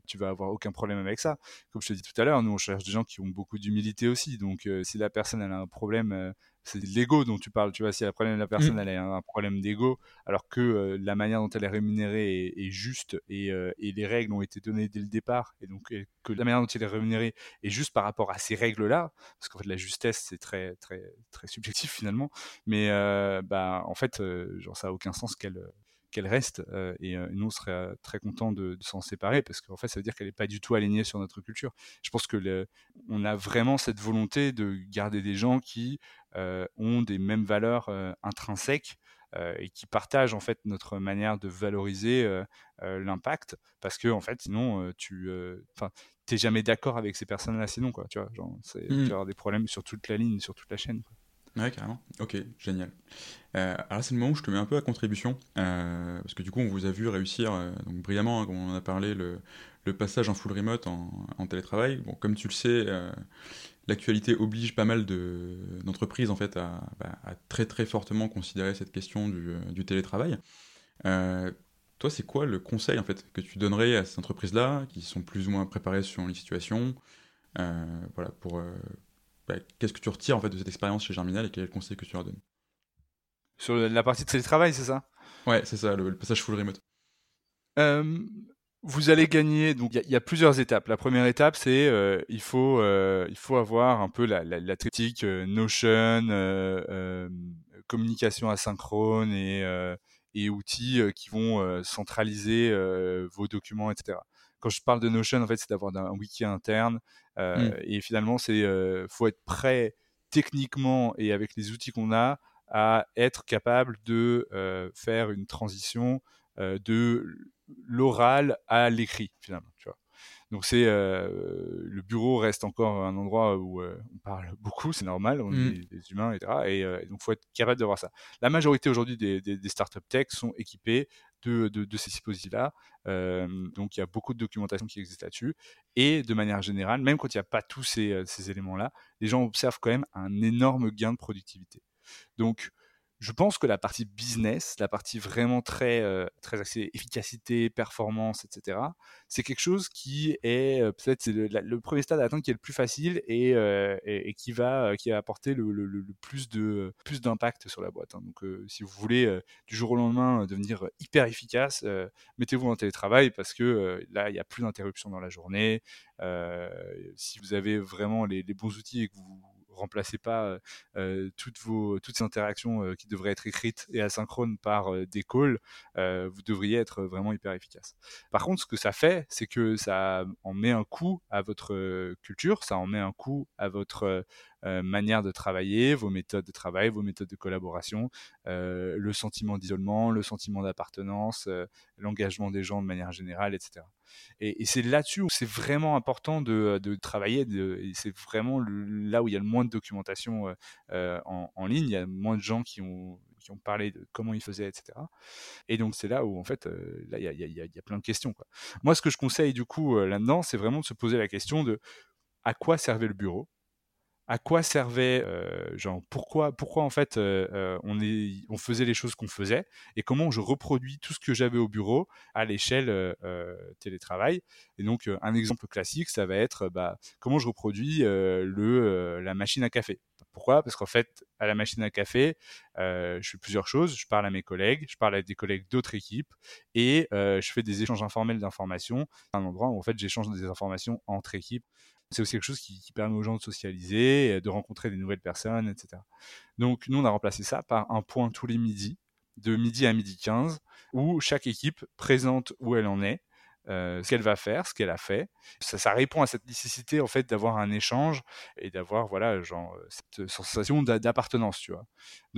tu vas avoir aucun problème avec ça. Comme je te dis tout à l'heure, nous on cherche des gens qui ont beaucoup d'humilité aussi. Donc si la personne a un problème c'est l'ego dont tu parles. Tu vois, si la, problème, la personne mmh. elle a un problème d'ego, alors que euh, la manière dont elle est rémunérée est, juste euh, et, les règles ont été données dès le départ, et donc que la manière dont elle est rémunérée est juste par rapport à ces règles-là, parce qu'en fait la justesse c'est très très très subjectif finalement, mais euh, bah en fait genre ça a aucun sens qu'elle qu'elle reste. Euh, et euh, nous, on serait très content de, s'en séparer parce qu'en fait, ça veut dire qu'elle n'est pas du tout alignée sur notre culture. Je pense que on a vraiment cette volonté de garder des gens qui ont des mêmes valeurs intrinsèques. et qui partagent en fait notre manière de valoriser l'impact parce que en fait sinon tu enfin t'es jamais d'accord avec ces personnes là sinon quoi tu vois genre mmh. tu vas avoir des problèmes sur toute la ligne sur toute la chaîne Ouais, carrément. Ok, génial. Euh, alors c'est le moment où je te mets un peu à contribution, euh, parce que du coup, on vous a vu réussir euh, donc, brillamment, hein, comme on en a parlé, le, le, passage en full remote en, en, télétravail. Bon, comme tu le sais, l'actualité oblige pas mal d'entreprises en fait à, bah, à, très très fortement considérer cette question du, du télétravail. toi, c'est quoi le conseil en fait que tu donnerais à ces entreprises-là, qui sont plus ou moins préparées sur les situations, voilà, pour bah, qu'est-ce que tu retires en fait de cette expérience chez Germinal et quel est le conseil que tu leur donnes? Sur la partie de télétravail, c'est ça? Ouais, c'est ça, le, passage full remote. Euh, vous allez gagner. Donc, il y, a plusieurs étapes. La première étape, c'est euh, il faut euh, il faut avoir un peu la, la, la critique Notion, communication asynchrone et et outils qui vont centraliser vos documents, etc quand je parle de Notion, en fait, c'est d'avoir un wiki interne. Euh, mmh. Et finalement, c'est euh, faut être prêt techniquement et avec les outils qu'on a à être capable de euh, faire une transition de l'oral à l'écrit finalement. Tu vois. Donc c'est euh, le bureau reste encore un endroit où euh, on parle beaucoup, c'est normal, on mmh. est des humains, etc. Et, euh, donc faut être capable de voir ça. La majorité aujourd'hui des, des, startups tech sont équipés de, de, de ces dispositifs-là. donc il y a beaucoup de documentation qui existe là-dessus. Et de manière générale, même quand il n'y a pas tous ces, ces éléments-là, les gens observent quand même un énorme gain de productivité. Donc je pense que la partie business, la partie vraiment très, euh, très axée efficacité, performance, etc., c'est quelque chose qui est euh, peut-être le, premier stade à atteindre qui est le plus facile et, euh, et, qui, va, qui va apporter le, le, plus, de, plus d'impact sur la boîte. Hein. Donc, si vous voulez du jour au lendemain devenir hyper efficace, mettez-vous en télétravail parce que là, il n'y a plus d'interruption dans la journée. si vous avez vraiment les bons outils et que vous remplacez pas toutes vos toutes ces interactions qui devraient être écrites et asynchrones par des calls, vous devriez être vraiment hyper efficace. Par contre, ce que ça fait, c'est que ça en met un coup à votre culture, ça en met un coup à votre manière de travailler, vos méthodes de travail, vos méthodes de collaboration, le sentiment d'isolement, le sentiment d'appartenance, l'engagement des gens de manière générale, etc. Et, c'est là-dessus où c'est vraiment important de, travailler. et c'est vraiment là où il y a le moins de documentation en, ligne. Il y a moins de gens qui ont, qui ont parlé de comment ils faisaient, etc. Et donc c'est là où en fait, là il y a, y, y a, plein de questions. Quoi. Moi, ce que je conseille du coup là-dedans, c'est vraiment de se poser la question de à quoi servait le bureau à quoi servait, euh, genre pourquoi, pourquoi en fait euh, euh, on, faisait les choses qu'on faisait et comment je reproduis tout ce que j'avais au bureau à l'échelle télétravail. Et donc un exemple classique, ça va être bah, comment je reproduis le, la machine à café Pourquoi? Parce qu'en fait, à la machine à café, je fais plusieurs choses. Je parle à mes collègues, je parle à des collègues d'autres équipes et je fais des échanges informels d'informations. Un endroit où en fait j'échange des informations entre équipes. C'est aussi quelque chose qui, permet aux gens de socialiser, de rencontrer des nouvelles personnes, etc. Donc nous, on a remplacé ça par un point tous les midis, de midi à midi 15, où chaque équipe présente où elle en est, euh, ce qu'elle va faire, ce qu'elle a fait. Ça, ça, répond à cette nécessité en fait d'avoir un échange et d'avoir voilà genre euh, cette sensation d'appartenance, tu vois.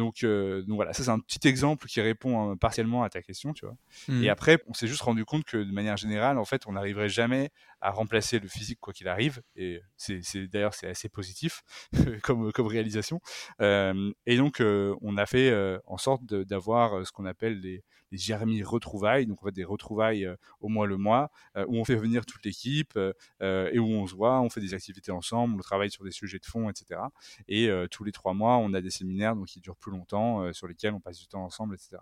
Donc, euh, donc voilà, ça c'est un petit exemple qui répond partiellement à ta question, tu vois. Et mmh. après, on s'est juste rendu compte que de manière générale, en fait, on n'arriverait jamais à remplacer le physique quoi qu'il arrive. Et c'est d'ailleurs c'est assez positif comme comme réalisation. et donc on a fait en sorte d'avoir ce qu'on appelle les des Jérémy retrouvailles, donc on fait des retrouvailles euh, au mois le mois, euh, où on fait venir toute l'équipe euh, et où on se voit, on fait des activités ensemble, on travaille sur des sujets de fond, etc. Et tous les trois mois, on a des séminaires donc qui durent plus longtemps, sur lesquels on passe du temps ensemble, etc.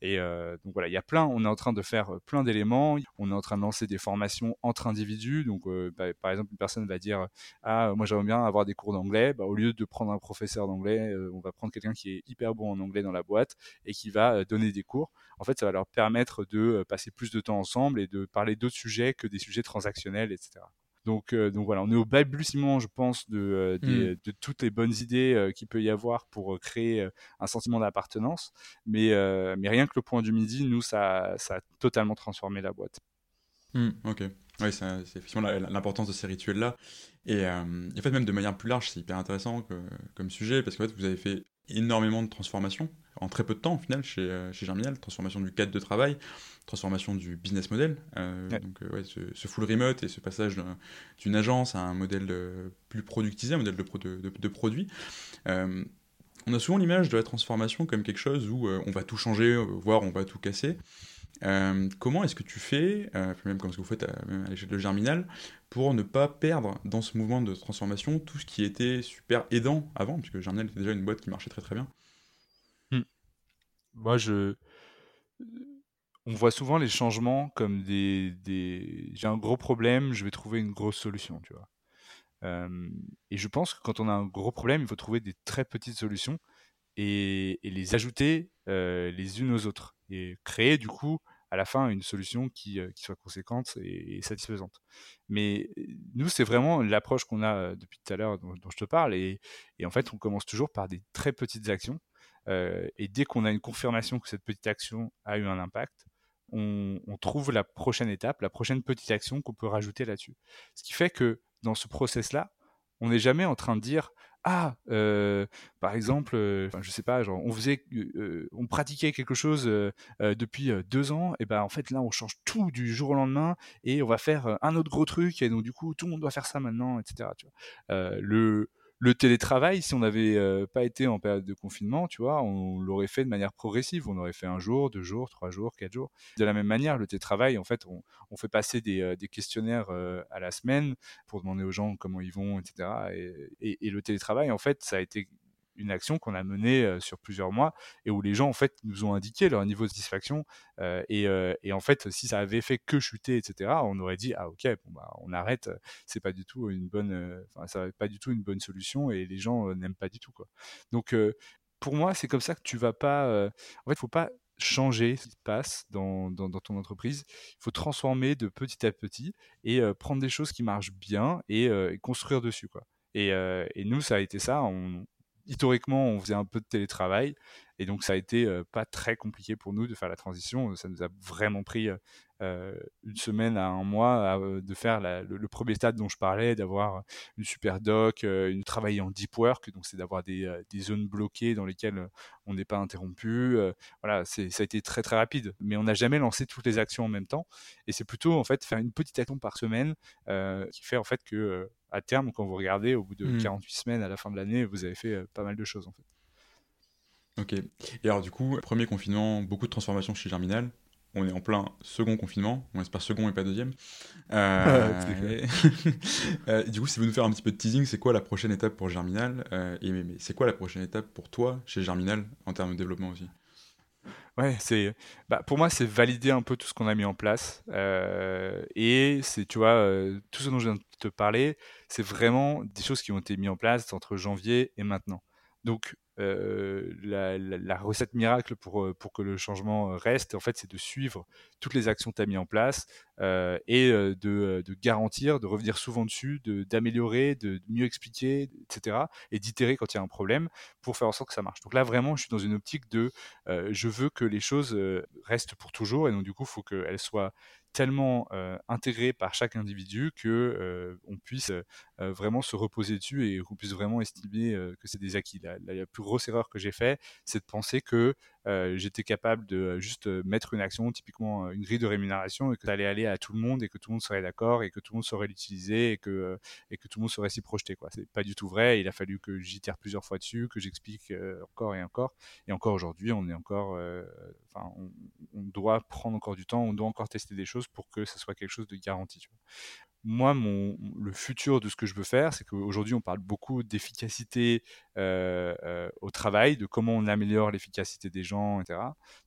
Et donc voilà, il y a plein, on est en train de faire plein d'éléments, on est en train de lancer des formations entre individus, donc bah, par exemple une personne va dire ah moi j'aimerais bien avoir des cours d'anglais, bah, au lieu de prendre un professeur d'anglais, on va prendre quelqu'un qui est hyper bon en anglais dans la boîte et qui va donner des cours. En fait, ça va leur permettre de euh, passer plus de temps ensemble et de parler d'autres sujets que des sujets transactionnels, etc. Donc, euh, donc voilà, on est au balbutiement, je pense, de, euh, mmh. de toutes les bonnes idées qu'il peut y avoir pour créer un sentiment d'appartenance. Mais, mais rien que le point du midi, nous, ça, ça a totalement transformé la boîte. Mmh, ok. Oui, c'est effectivement l'importance de ces rituels-là. Et en fait, même de manière plus large, c'est hyper intéressant comme sujet, parce que fait, vous avez fait énormément de transformations en très peu de temps, au final, chez, euh, chez Germinal. Transformation du cadre de travail, transformation du business model. Euh, donc, euh, ouais, ce, full remote et ce passage d'une agence à un modèle plus productisé, un modèle de, de, de, produit. on a souvent l'image de la transformation comme quelque chose où on va tout changer, voire on va tout casser. comment est-ce que tu fais, même comme ce que vous faites à, à l'échelle de Germinal, pour ne pas perdre dans ce mouvement de transformation tout ce qui était super aidant avant, puisque Germinal était déjà une boîte qui marchait très très bien moi, je. On voit souvent les changements comme des. J'ai un gros problème, je vais trouver une grosse solution, tu vois. et je pense que quand on a un gros problème, il faut trouver des très petites solutions et, les ajouter les unes aux autres et créer du coup à la fin une solution qui, qui soit conséquente et, satisfaisante. Mais nous, c'est vraiment l'approche qu'on a depuis tout à l'heure dont, je te parle et, en fait, on commence toujours par des très petites actions euh, et dès qu'on a une confirmation que cette petite action a eu un impact, on, trouve la prochaine étape, la prochaine petite action qu'on peut rajouter là-dessus. Ce qui fait que dans ce process-là, on n'est jamais en train de dire ah, euh, par exemple, euh, je sais pas, genre, on faisait, on pratiquait quelque chose depuis deux ans, et ben en fait là, on change tout du jour au lendemain et on va faire un autre gros truc et donc du coup tout le monde doit faire ça maintenant, etc. Le le télétravail, si on n'avait euh, pas été en période de confinement, tu vois, on l'aurait fait de manière progressive. On aurait fait un jour, deux jours, trois jours, quatre jours. De la même manière, le télétravail, en fait, on, fait passer des, euh, questionnaires euh, à la semaine pour demander aux gens comment ils vont, etc. et, le télétravail, en fait, ça a été une action qu'on a menée sur plusieurs mois et où les gens en fait nous ont indiqué leur niveau de satisfaction et, en fait si ça avait fait que chuter etc on aurait dit ah ok bon bah on arrête c'est pas du tout une bonne pas du tout une bonne solution et les gens n'aiment pas du tout quoi donc pour moi c'est comme ça que tu vas pas en fait faut pas changer ce qui se passe dans, dans, ton entreprise. Il faut transformer de petit à petit et prendre des choses qui marchent bien et, construire dessus. Quoi. Et, nous, ça a été ça. Historiquement, on faisait un peu de télétravail. Et donc, ça a été euh, pas très compliqué pour nous de faire la transition. Ça nous a vraiment pris euh, euh, une semaine à un mois de faire le, premier stade dont je parlais, d'avoir une super doc, une travailler en deep work. Donc, c'est d'avoir des, zones bloquées dans lesquelles on n'est pas interrompu. voilà, ça a été très, très rapide. Mais on n'a jamais lancé toutes les actions en même temps. Et c'est plutôt, en fait, faire une petite action par semaine qui fait, en fait, que à terme, quand vous regardez, au bout de 48 mmh. semaines à la fin de l'année, vous avez fait pas mal de choses, en fait. Ok. Et alors du coup, premier confinement, beaucoup de transformations chez Germinal. On est en plein second confinement, on espère second et pas deuxième. Euh, euh, du coup, si vous nous faire un petit peu de teasing, c'est quoi la prochaine étape pour Germinal euh, Et mais, c'est quoi la prochaine étape pour toi chez Germinal en termes de développement aussi? Ouais, c'est, bah, pour moi, c'est valider un peu tout ce qu'on a mis en place. et c'est, tu vois, tout ce dont je viens de te parler, c'est vraiment des choses qui ont été mises en place entre janvier et maintenant. Donc, la, recette miracle pour, pour que le changement reste, en fait, c'est de suivre toutes les actions que tu as mis en place et de, de, garantir, de revenir souvent dessus, d'améliorer, de, mieux expliquer, etc. Et d'itérer quand il y a un problème pour faire en sorte que ça marche. Donc là, vraiment, je suis dans une optique de je veux que les choses restent pour toujours et donc, du coup, il faut qu'elles soient tellement intégré par chaque individu que on puisse vraiment se reposer dessus et qu'on puisse vraiment estimer que c'est des acquis. La, la, plus grosse erreur que j'ai fait, c'est de penser que j'étais capable de juste mettre une action, typiquement une grille de rémunération, et que ça allait aller à tout le monde et que tout le monde serait d'accord et que tout le monde saurait l'utiliser et que, et que tout le monde saurait s'y projeter. Quoi. C'est pas du tout vrai. Il a fallu que j'itère plusieurs fois dessus, que j'explique encore et encore. Et encore aujourd'hui, on est encore, enfin, on, doit prendre encore du temps, on doit encore tester des choses pour que ce soit quelque chose de garanti. Moi, mon, le futur de ce que je veux faire, c'est qu'aujourd'hui, on parle beaucoup d'efficacité euh, euh, au travail, de comment on améliore l'efficacité des gens, etc.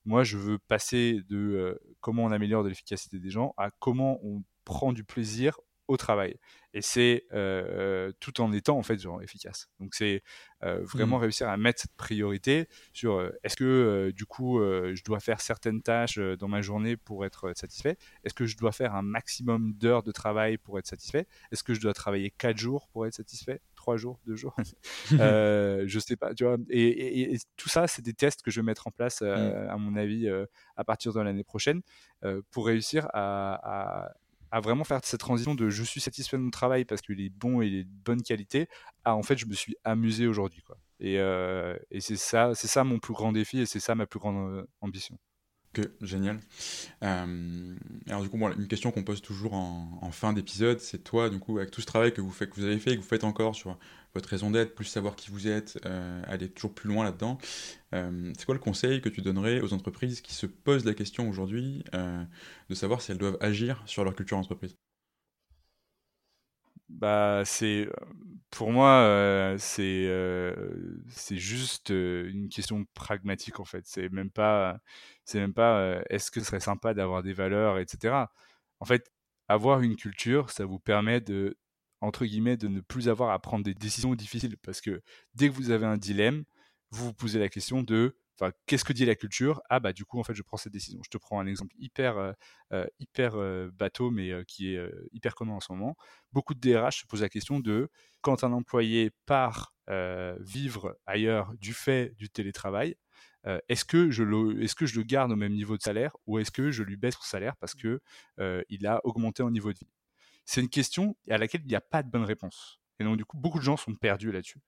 Moi, je veux passer de euh, comment on améliore l'efficacité des gens à comment on prend du plaisir au travail. Et c'est euh, tout en étant en fait genre efficace. Donc c'est euh, vraiment mmh. réussir à mettre cette priorité sur euh, est-ce que du coup je dois faire certaines tâches dans ma journée pour être satisfait? Est-ce que je dois faire un maximum d'heures de travail pour être satisfait? Est-ce que je dois travailler 4 jours pour être satisfait? 3 jours? 2 jours? Je sais pas. Tu vois? Et, tout ça, c'est des tests que je vais mettre en place, mmh. à mon avis, à partir de l'année prochaine pour réussir à à vraiment faire cette transition de je suis satisfait de mon travail parce qu'il est bon et il est de bonne qualité à en fait je me suis amusé aujourd'hui quoi. Et, euh, et c'est ça, c'est ça mon plus grand défi et c'est ça ma plus grande euh, ambition génial. Euh, alors du coup, une question qu'on pose toujours en, fin d'épisode, c'est toi, du coup, avec tout ce travail que vous, faites, que vous avez fait et que vous faites encore sur votre raison d'être, plus savoir qui vous êtes, euh, aller toujours plus loin là-dedans, euh, c'est quoi le conseil que tu donnerais aux entreprises qui se posent la question aujourd'hui de savoir si elles doivent agir sur leur culture d'entreprise? Bah, c'est pour moi, c'est c'est juste une question pragmatique en fait. C'est même pas c'est même pas est-ce que ce serait sympa d'avoir des valeurs, etc. En fait, avoir une culture, ça vous permet de entre guillemets de ne plus avoir à prendre des décisions difficiles parce que dès que vous avez un dilemme, vous vous posez la question de Enfin, qu'est-ce que dit la culture? Ah bah du coup en fait je prends cette décision. Je te prends un exemple hyper euh, euh, hyper euh, bateau mais qui est hyper commun en ce moment. Beaucoup de DRH se posent la question de quand un employé part vivre ailleurs du fait du télétravail, est-ce que je le est-ce que je le garde au même niveau de salaire ou est-ce que je lui baisse son salaire parce que il a augmenté en niveau de vie? C'est une question à laquelle il n'y a pas de bonne réponse. Et donc, du coup, beaucoup de gens sont perdus là-dessus.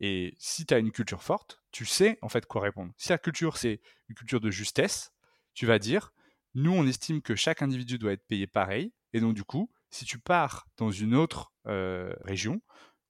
Et si tu as une culture forte, tu sais en fait quoi répondre. Si la culture, c'est une culture de justesse, tu vas dire, nous, on estime que chaque individu doit être payé pareil. Et donc, du coup, si tu pars dans une autre euh, région,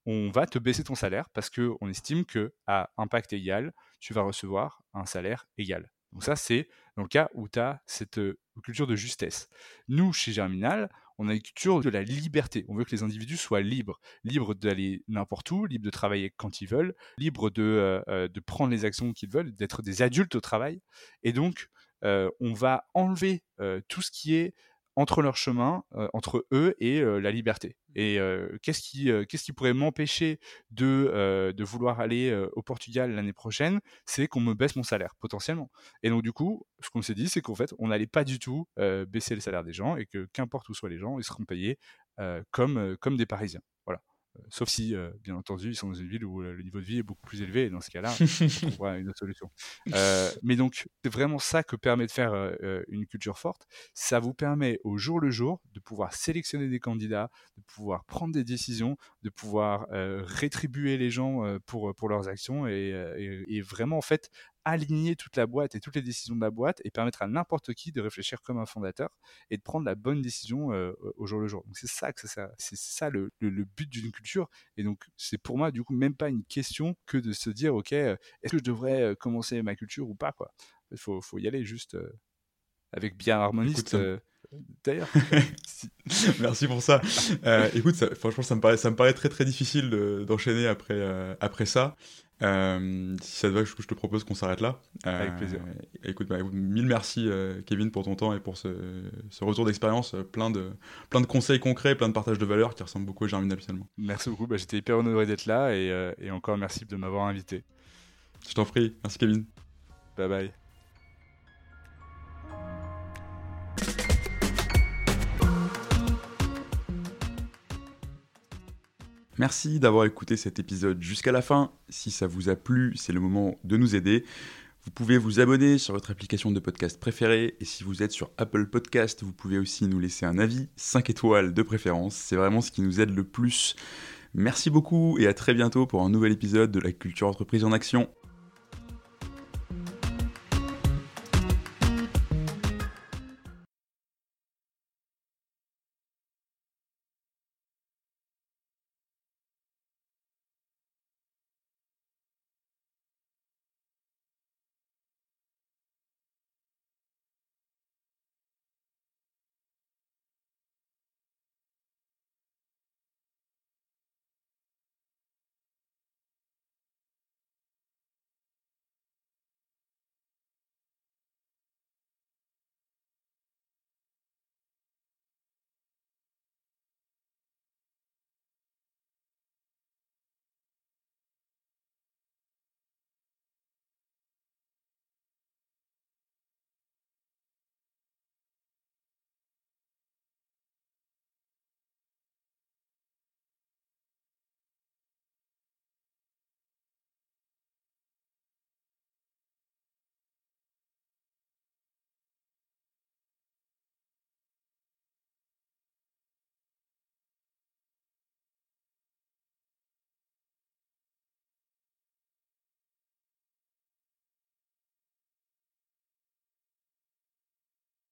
on va te baisser ton salaire parce qu'on estime que à impact égal, tu vas recevoir un salaire égal. Donc ça, c'est dans le cas où tu as cette euh, culture de justesse. Nous, chez Germinal, on a une culture de la liberté. On veut que les individus soient libres, libres d'aller n'importe où, libres de travailler quand ils veulent, libres de, euh, euh, prendre les actions qu'ils veulent, d'être des adultes au travail. Et donc, euh, on va enlever tout ce qui est entre leur chemin, euh, entre eux et euh, la liberté. Et euh, qu'est-ce qui, qu'est-ce qui pourrait m'empêcher de, de vouloir aller au Portugal l'année prochaine C'est qu'on me baisse mon salaire, potentiellement. Et donc, du coup, ce qu'on s'est dit, c'est qu'en fait, on n'allait pas du tout baisser le salaire des gens et que qu'importe où soient les gens, ils seront payés comme, comme des Parisiens. Euh, sauf si, euh, bien entendu, ils sont dans une ville où euh, le niveau de vie est beaucoup plus élevé, et dans ce cas-là, on trouvera une autre solution. mais donc, c'est vraiment ça que permet de faire une culture forte. Ça vous permet au jour le jour de pouvoir sélectionner des candidats, de pouvoir prendre des décisions, de pouvoir rétribuer les gens pour, pour leurs actions et, et, vraiment, en fait, aligner toute la boîte et toutes les décisions de la boîte et permettre à n'importe qui de réfléchir comme un fondateur et de prendre la bonne décision euh, au jour le jour. Donc c'est ça que c'est ça le, but d'une culture. Et donc c'est pour moi du coup même pas une question que de se dire ok euh, est-ce que je devrais euh, commencer ma culture ou pas quoi. Il faut, faut y aller juste avec bien harmoniste. D'ailleurs. Merci pour ça. écoute, franchement, ça me paraît, ça me paraît très très difficile d'enchaîner après, après ça. Euh, si ça te va, je, te propose qu'on s'arrête là. Avec plaisir. Euh, écoute, bah, mille merci euh, Kevin pour ton temps et pour ce, retour d'expérience, plein, de, plein de conseils concrets, plein de partages de valeurs qui ressemblent beaucoup à Germinal finalement. Merci beaucoup, bah, j'étais hyper honoré d'être là et, et, encore merci de m'avoir invité. Je t'en prie. Merci Kevin. Bye bye. Merci d'avoir écouté cet épisode jusqu'à la fin. Si ça vous a plu, c'est le moment de nous aider. Vous pouvez vous abonner sur votre application de podcast préférée et si vous êtes sur Apple Podcast, vous pouvez aussi nous laisser un avis, 5 étoiles de préférence. C'est vraiment ce qui nous aide le plus. Merci beaucoup et à très bientôt pour un nouvel épisode de la culture entreprise en action.